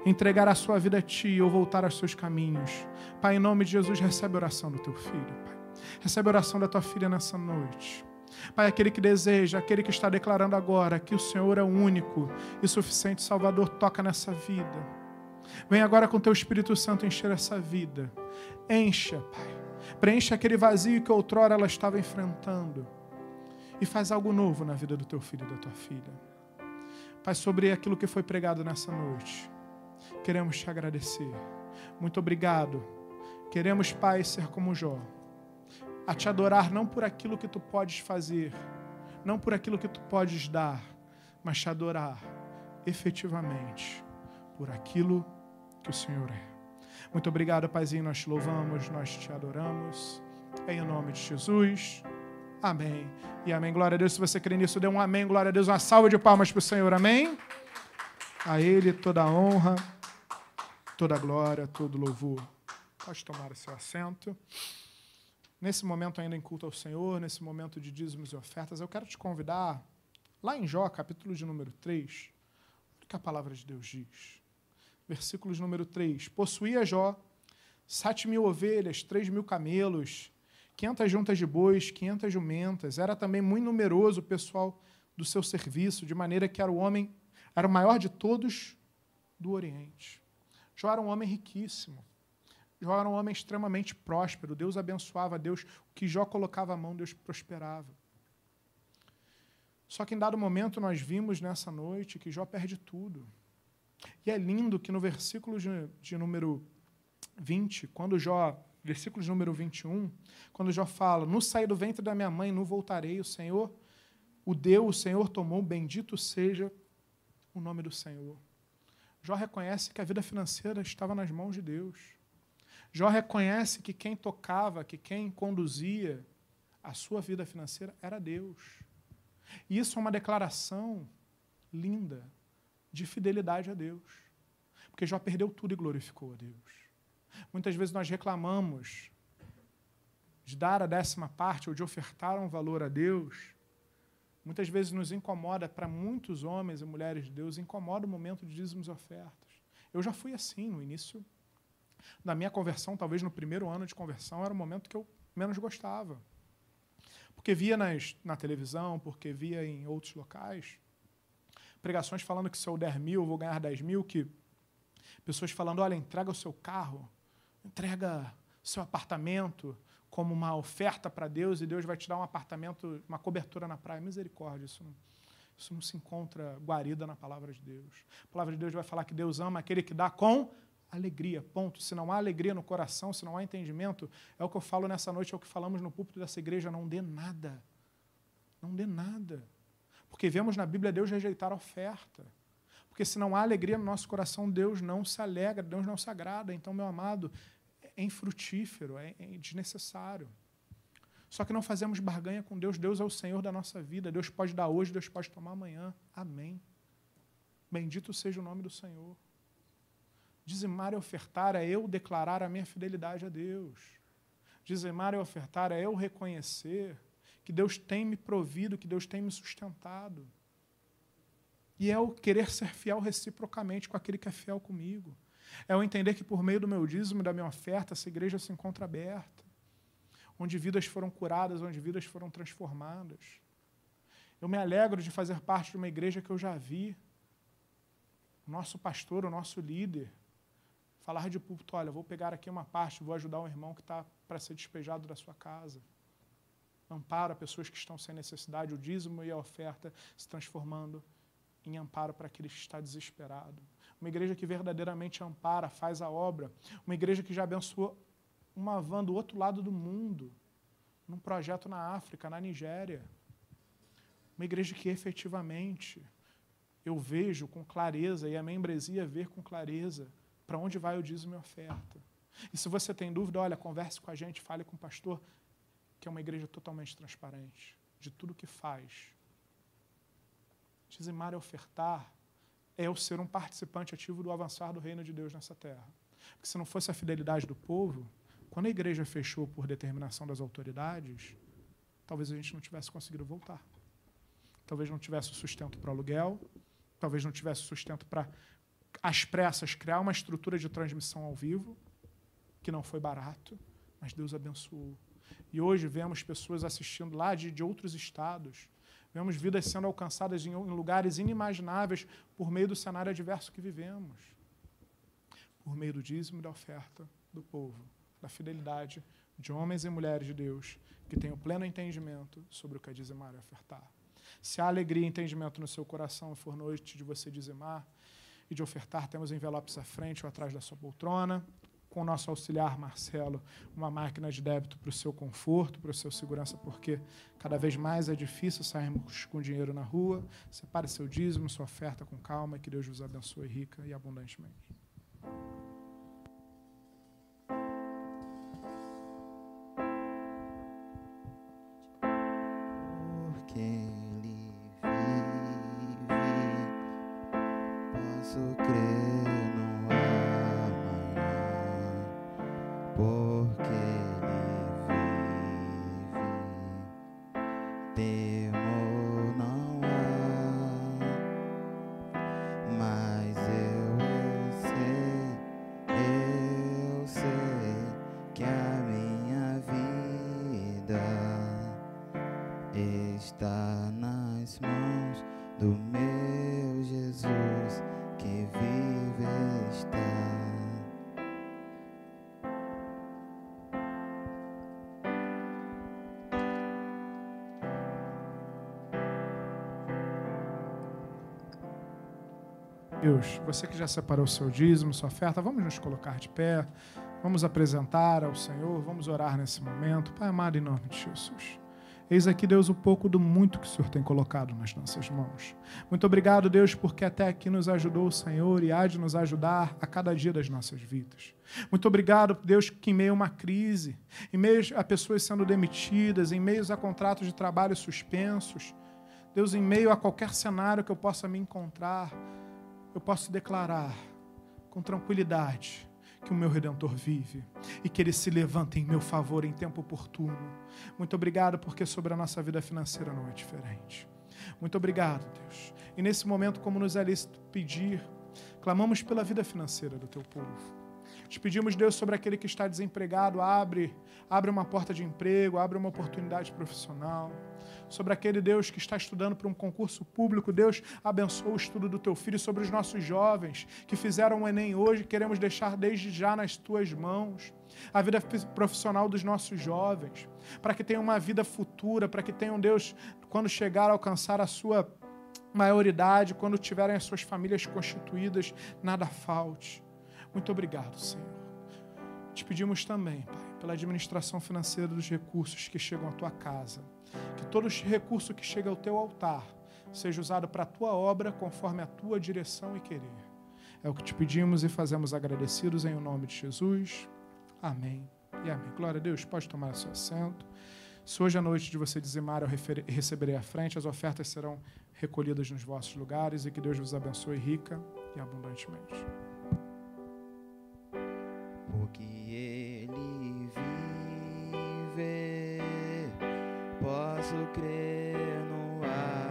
entregar a sua vida a Ti ou voltar aos seus caminhos. Pai, em nome de Jesus, recebe a oração do Teu filho, Pai. Recebe a oração da Tua filha nessa noite. Pai, aquele que deseja, aquele que está declarando agora que o Senhor é o único e suficiente Salvador, toca nessa vida. Vem agora com Teu Espírito Santo encher essa vida. Encha, Pai. Preencha aquele vazio que outrora ela estava enfrentando. E faz algo novo na vida do Teu filho e da Tua filha. Pai, sobre aquilo que foi pregado nessa noite, queremos te agradecer. Muito obrigado. Queremos, Pai, ser como Jó, a te adorar não por aquilo que tu podes fazer, não por aquilo que tu podes dar, mas te adorar efetivamente por aquilo que o Senhor é. Muito obrigado, Paizinho. Nós te louvamos, nós te adoramos. Em nome de Jesus. Amém. E amém. Glória a Deus. Se você crê nisso, dê um amém. Glória a Deus. Uma salva de palmas para o Senhor. Amém. A Ele toda a honra, toda a glória, todo louvor. Pode tomar o seu assento. Nesse momento ainda em culto ao Senhor, nesse momento de dízimos e ofertas, eu quero te convidar, lá em Jó, capítulo de número 3, o que a palavra de Deus diz. Versículo de número 3. Possuía Jó sete mil ovelhas, três mil camelos, 500 juntas de bois, 500 jumentas. Era também muito numeroso o pessoal do seu serviço, de maneira que era o homem, era o maior de todos do Oriente. Jó era um homem riquíssimo. Jó era um homem extremamente próspero. Deus abençoava, Deus, o que Jó colocava a mão, Deus prosperava. Só que em dado momento nós vimos nessa noite que Jó perde tudo. E é lindo que no versículo de, de número 20, quando Jó versículo de número 21, quando Jó fala: No sair do ventre da minha mãe, não voltarei, o Senhor, o deu, o Senhor tomou, bendito seja o nome do Senhor. Jó reconhece que a vida financeira estava nas mãos de Deus. Jó reconhece que quem tocava, que quem conduzia a sua vida financeira era Deus. E isso é uma declaração linda de fidelidade a Deus. Porque Jó perdeu tudo e glorificou a Deus. Muitas vezes nós reclamamos de dar a décima parte ou de ofertar um valor a Deus. Muitas vezes nos incomoda, para muitos homens e mulheres de Deus, incomoda o momento de dízimos e ofertas. Eu já fui assim no início da minha conversão, talvez no primeiro ano de conversão, era o momento que eu menos gostava. Porque via nas, na televisão, porque via em outros locais, pregações falando que se eu der mil, vou ganhar dez mil, que pessoas falando, olha, entrega o seu carro, entrega o seu apartamento como uma oferta para Deus e Deus vai te dar um apartamento, uma cobertura na praia. Misericórdia, isso não, isso não se encontra guarida na palavra de Deus. A palavra de Deus vai falar que Deus ama aquele que dá com alegria, ponto. Se não há alegria no coração, se não há entendimento, é o que eu falo nessa noite, é o que falamos no púlpito dessa igreja, não dê nada. Não dê nada. Porque vemos na Bíblia Deus rejeitar a oferta. Porque se não há alegria no nosso coração, Deus não se alegra, Deus não se agrada. Então, meu amado, é infrutífero, é, é desnecessário. Só que não fazemos barganha com Deus. Deus é o Senhor da nossa vida. Deus pode dar hoje, Deus pode tomar amanhã. Amém. Bendito seja o nome do Senhor. Dizimar e ofertar é eu declarar a minha fidelidade a Deus. Dizimar e ofertar é eu reconhecer que Deus tem me provido, que Deus tem me sustentado. E é o querer ser fiel reciprocamente com aquele que é fiel comigo. É o entender que por meio do meu dízimo da minha oferta, essa igreja se encontra aberta, onde vidas foram curadas, onde vidas foram transformadas. Eu me alegro de fazer parte de uma igreja que eu já vi. O nosso pastor, o nosso líder, falar de púlpito, olha, vou pegar aqui uma parte, vou ajudar um irmão que está para ser despejado da sua casa. Amparo a pessoas que estão sem necessidade, o dízimo e a oferta se transformando em amparo para aquele que está desesperado. Uma igreja que verdadeiramente ampara, faz a obra. Uma igreja que já abençoou uma van do outro lado do mundo, num projeto na África, na Nigéria. Uma igreja que efetivamente eu vejo com clareza e a membresia ver com clareza para onde vai o dízimo e oferta. E se você tem dúvida, olha, converse com a gente, fale com o pastor, que é uma igreja totalmente transparente de tudo que faz. Dizimar e ofertar é o ser um participante ativo do avançar do reino de Deus nessa terra. Porque se não fosse a fidelidade do povo, quando a igreja fechou por determinação das autoridades, talvez a gente não tivesse conseguido voltar. Talvez não tivesse sustento para aluguel, talvez não tivesse sustento para às pressas, criar uma estrutura de transmissão ao vivo, que não foi barato, mas Deus abençoou. E hoje vemos pessoas assistindo lá de, de outros estados, vemos vidas sendo alcançadas em, em lugares inimagináveis por meio do cenário adverso que vivemos, por meio do dízimo e da oferta do povo, da fidelidade de homens e mulheres de Deus que o pleno entendimento sobre o que é dizimar e ofertar. Se há alegria e entendimento no seu coração e for noite de você dizimar, e de ofertar. Temos envelopes à frente ou atrás da sua poltrona. Com o nosso auxiliar Marcelo, uma máquina de débito para o seu conforto, para o seu segurança, porque cada vez mais é difícil sairmos com dinheiro na rua. Separe seu dízimo, sua oferta com calma e que Deus vos abençoe rica e abundantemente. Você que já separou seu dízimo, sua oferta, vamos nos colocar de pé, vamos apresentar ao Senhor, vamos orar nesse momento. Pai amado, em nome de Jesus. Eis aqui, Deus, o pouco do muito que o Senhor tem colocado nas nossas mãos. Muito obrigado, Deus, porque até aqui nos ajudou o Senhor e há de nos ajudar a cada dia das nossas vidas. Muito obrigado, Deus, que em meio a uma crise, em meio a pessoas sendo demitidas, em meio a contratos de trabalho suspensos, Deus, em meio a qualquer cenário que eu possa me encontrar, eu posso declarar com tranquilidade que o meu redentor vive e que ele se levanta em meu favor em tempo oportuno. Muito obrigado porque sobre a nossa vida financeira não é diferente. Muito obrigado, Deus. E nesse momento, como nos é lícito pedir, clamamos pela vida financeira do teu povo. Te pedimos, Deus, sobre aquele que está desempregado, abre, abre uma porta de emprego, abre uma oportunidade profissional sobre aquele Deus que está estudando para um concurso público. Deus abençoa o estudo do teu filho, sobre os nossos jovens que fizeram o Enem hoje, queremos deixar desde já nas tuas mãos. A vida profissional dos nossos jovens, para que tenham uma vida futura, para que tenham Deus, quando chegar a alcançar a sua maioridade, quando tiverem as suas famílias constituídas, nada falte. Muito obrigado, Senhor. Te pedimos também, Pai, pela administração financeira dos recursos que chegam à tua casa que todo recurso que chega ao teu altar seja usado para a tua obra conforme a tua direção e querer. É o que te pedimos e fazemos agradecidos em o nome de Jesus. Amém e amém. Glória a Deus. Pode tomar seu assento. Se hoje à noite de você dizimar, eu receberei à frente, as ofertas serão recolhidas nos vossos lugares e que Deus vos abençoe rica e abundantemente. Ele vive posso crer no amanhã,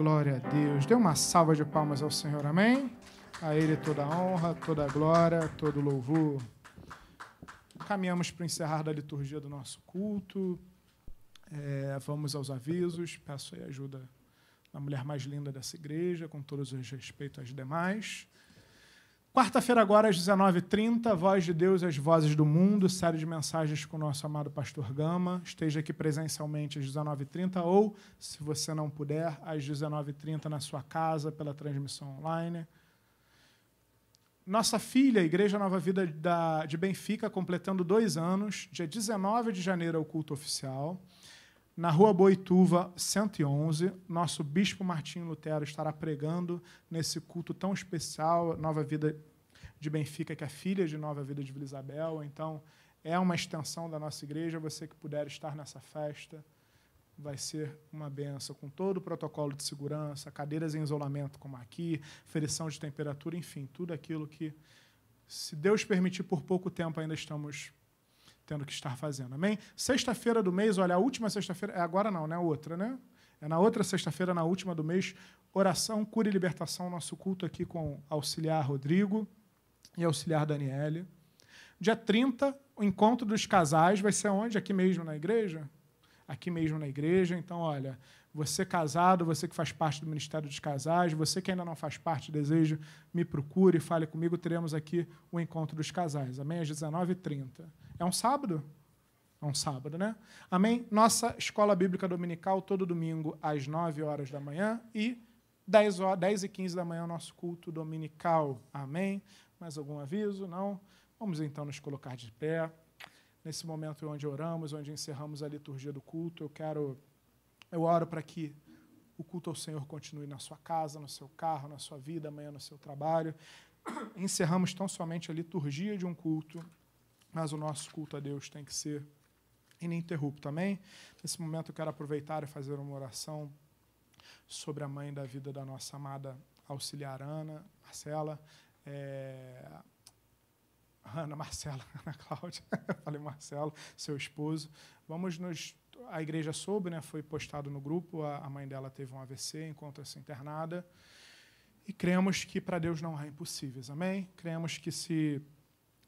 Glória a Deus. Dê uma salva de palmas ao Senhor, amém? A Ele toda a honra, toda a glória, todo o louvor. Caminhamos para o encerrar da liturgia do nosso culto. É, vamos aos avisos. Peço aí ajuda da mulher mais linda dessa igreja, com todos os respeitos às demais. Quarta-feira, agora, às 19h30, Voz de Deus e as Vozes do Mundo, série de mensagens com o nosso amado pastor Gama. Esteja aqui presencialmente às 19h30 ou, se você não puder, às 19h30 na sua casa, pela transmissão online. Nossa filha, Igreja Nova Vida da, de Benfica, completando dois anos, dia 19 de janeiro é o culto oficial. Na rua Boituva, 111, nosso bispo Martinho Lutero estará pregando nesse culto tão especial, Nova Vida de Benfica, que é filha de Nova Vida de Vila Isabel. Então, é uma extensão da nossa igreja. Você que puder estar nessa festa, vai ser uma benção, com todo o protocolo de segurança, cadeiras em isolamento, como aqui, ferição de temperatura, enfim, tudo aquilo que, se Deus permitir, por pouco tempo ainda estamos tendo que estar fazendo. Amém? Sexta-feira do mês, olha, a última sexta-feira, é agora não, né? Outra, né? É na outra sexta-feira, na última do mês, oração, cura e libertação, nosso culto aqui com auxiliar Rodrigo e auxiliar Daniele. Dia 30, o encontro dos casais vai ser onde? Aqui mesmo na igreja? Aqui mesmo na igreja. Então, olha, você casado, você que faz parte do Ministério dos Casais, você que ainda não faz parte, desejo, me procure, fale comigo, teremos aqui o encontro dos casais. Amém? Às 19h30. É um sábado? É um sábado, né? Amém? Nossa escola bíblica dominical, todo domingo, às 9 horas da manhã e 10, horas, 10 e 15 da manhã, o nosso culto dominical. Amém? Mais algum aviso? Não? Vamos então nos colocar de pé. Nesse momento onde oramos, onde encerramos a liturgia do culto, eu quero, eu oro para que o culto ao Senhor continue na sua casa, no seu carro, na sua vida, amanhã no seu trabalho. Encerramos tão somente a liturgia de um culto mas o nosso culto a Deus tem que ser ininterrupto. Amém? Nesse momento eu quero aproveitar e fazer uma oração sobre a mãe da vida da nossa amada auxiliar Ana, Marcela. É... Ana, Marcela, Ana Cláudia, falei Marcelo, seu esposo. Vamos nos. A igreja soube, né? Foi postado no grupo. A, mãe dela teve um AVC, encontra-se internada. E cremos que para Deus não há impossíveis. Amém? Cremos que se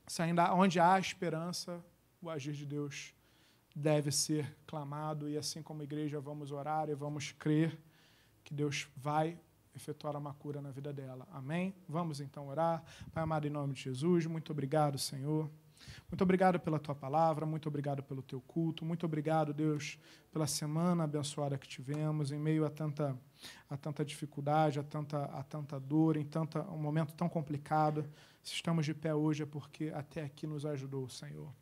se ainda onde há esperança, o agir de Deus deve ser clamado, e assim como igreja vamos orar e vamos crer que Deus vai efetuar uma cura na vida dela. Amém? Vamos então orar. Pai amado, em nome de Jesus, muito obrigado, Senhor. Muito obrigado pela tua palavra, muito obrigado pelo teu culto, muito obrigado, Deus, pela semana abençoada que tivemos, em meio a tanta, a tanta dificuldade, a tanta, a tanta dor, em tanta, um momento tão complicado. Se estamos de pé hoje é porque até aqui nos ajudou, Senhor.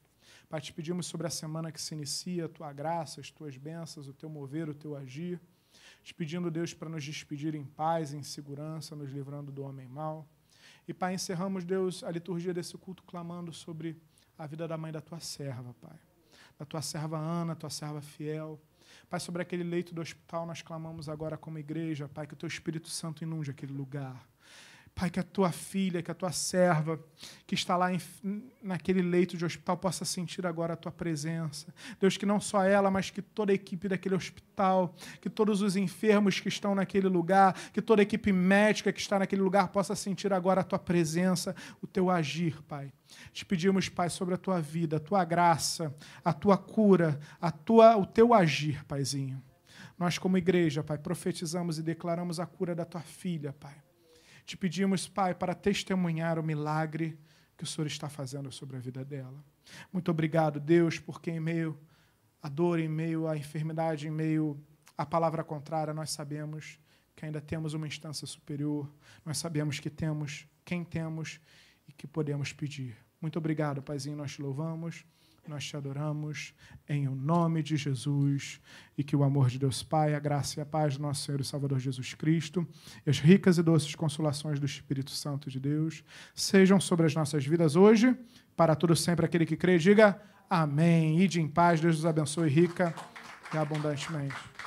Pai, te pedimos sobre a semana que se inicia, a tua graça, as tuas bênçãos, o teu mover, o teu agir. Te pedindo, Deus, para nos despedir em paz, em segurança, nos livrando do homem mau. E, Pai, encerramos, Deus, a liturgia desse culto clamando sobre a vida da mãe da tua serva, Pai. Da tua serva Ana, tua serva fiel. Pai, sobre aquele leito do hospital, nós clamamos agora como igreja, Pai, que o teu Espírito Santo inunde aquele lugar. Pai, que a tua filha, que a tua serva, que está lá em, naquele leito de hospital, possa sentir agora a tua presença. Deus, que não só ela, mas que toda a equipe daquele hospital, que todos os enfermos que estão naquele lugar, que toda a equipe médica que está naquele lugar possa sentir agora a tua presença, o teu agir, Pai. Te pedimos, Pai, sobre a tua vida, a tua graça, a tua cura, a tua, o teu agir, Paizinho. Nós, como igreja, Pai, profetizamos e declaramos a cura da tua filha, Pai. Te pedimos, Pai, para testemunhar o milagre que o Senhor está fazendo sobre a vida dela. Muito obrigado, Deus, porque em meio à dor, em meio à enfermidade, em meio à palavra contrária, nós sabemos que ainda temos uma instância superior, nós sabemos que temos quem temos e que podemos pedir. Muito obrigado, Paizinho, nós te louvamos. Nós te adoramos em o nome de Jesus e que o amor de Deus Pai, a graça e a paz do nosso Senhor e Salvador Jesus Cristo e as ricas e doces consolações do Espírito Santo de Deus sejam sobre as nossas vidas hoje, para todo sempre aquele que crê, diga amém. Ide em paz, Deus os abençoe rica e abundantemente.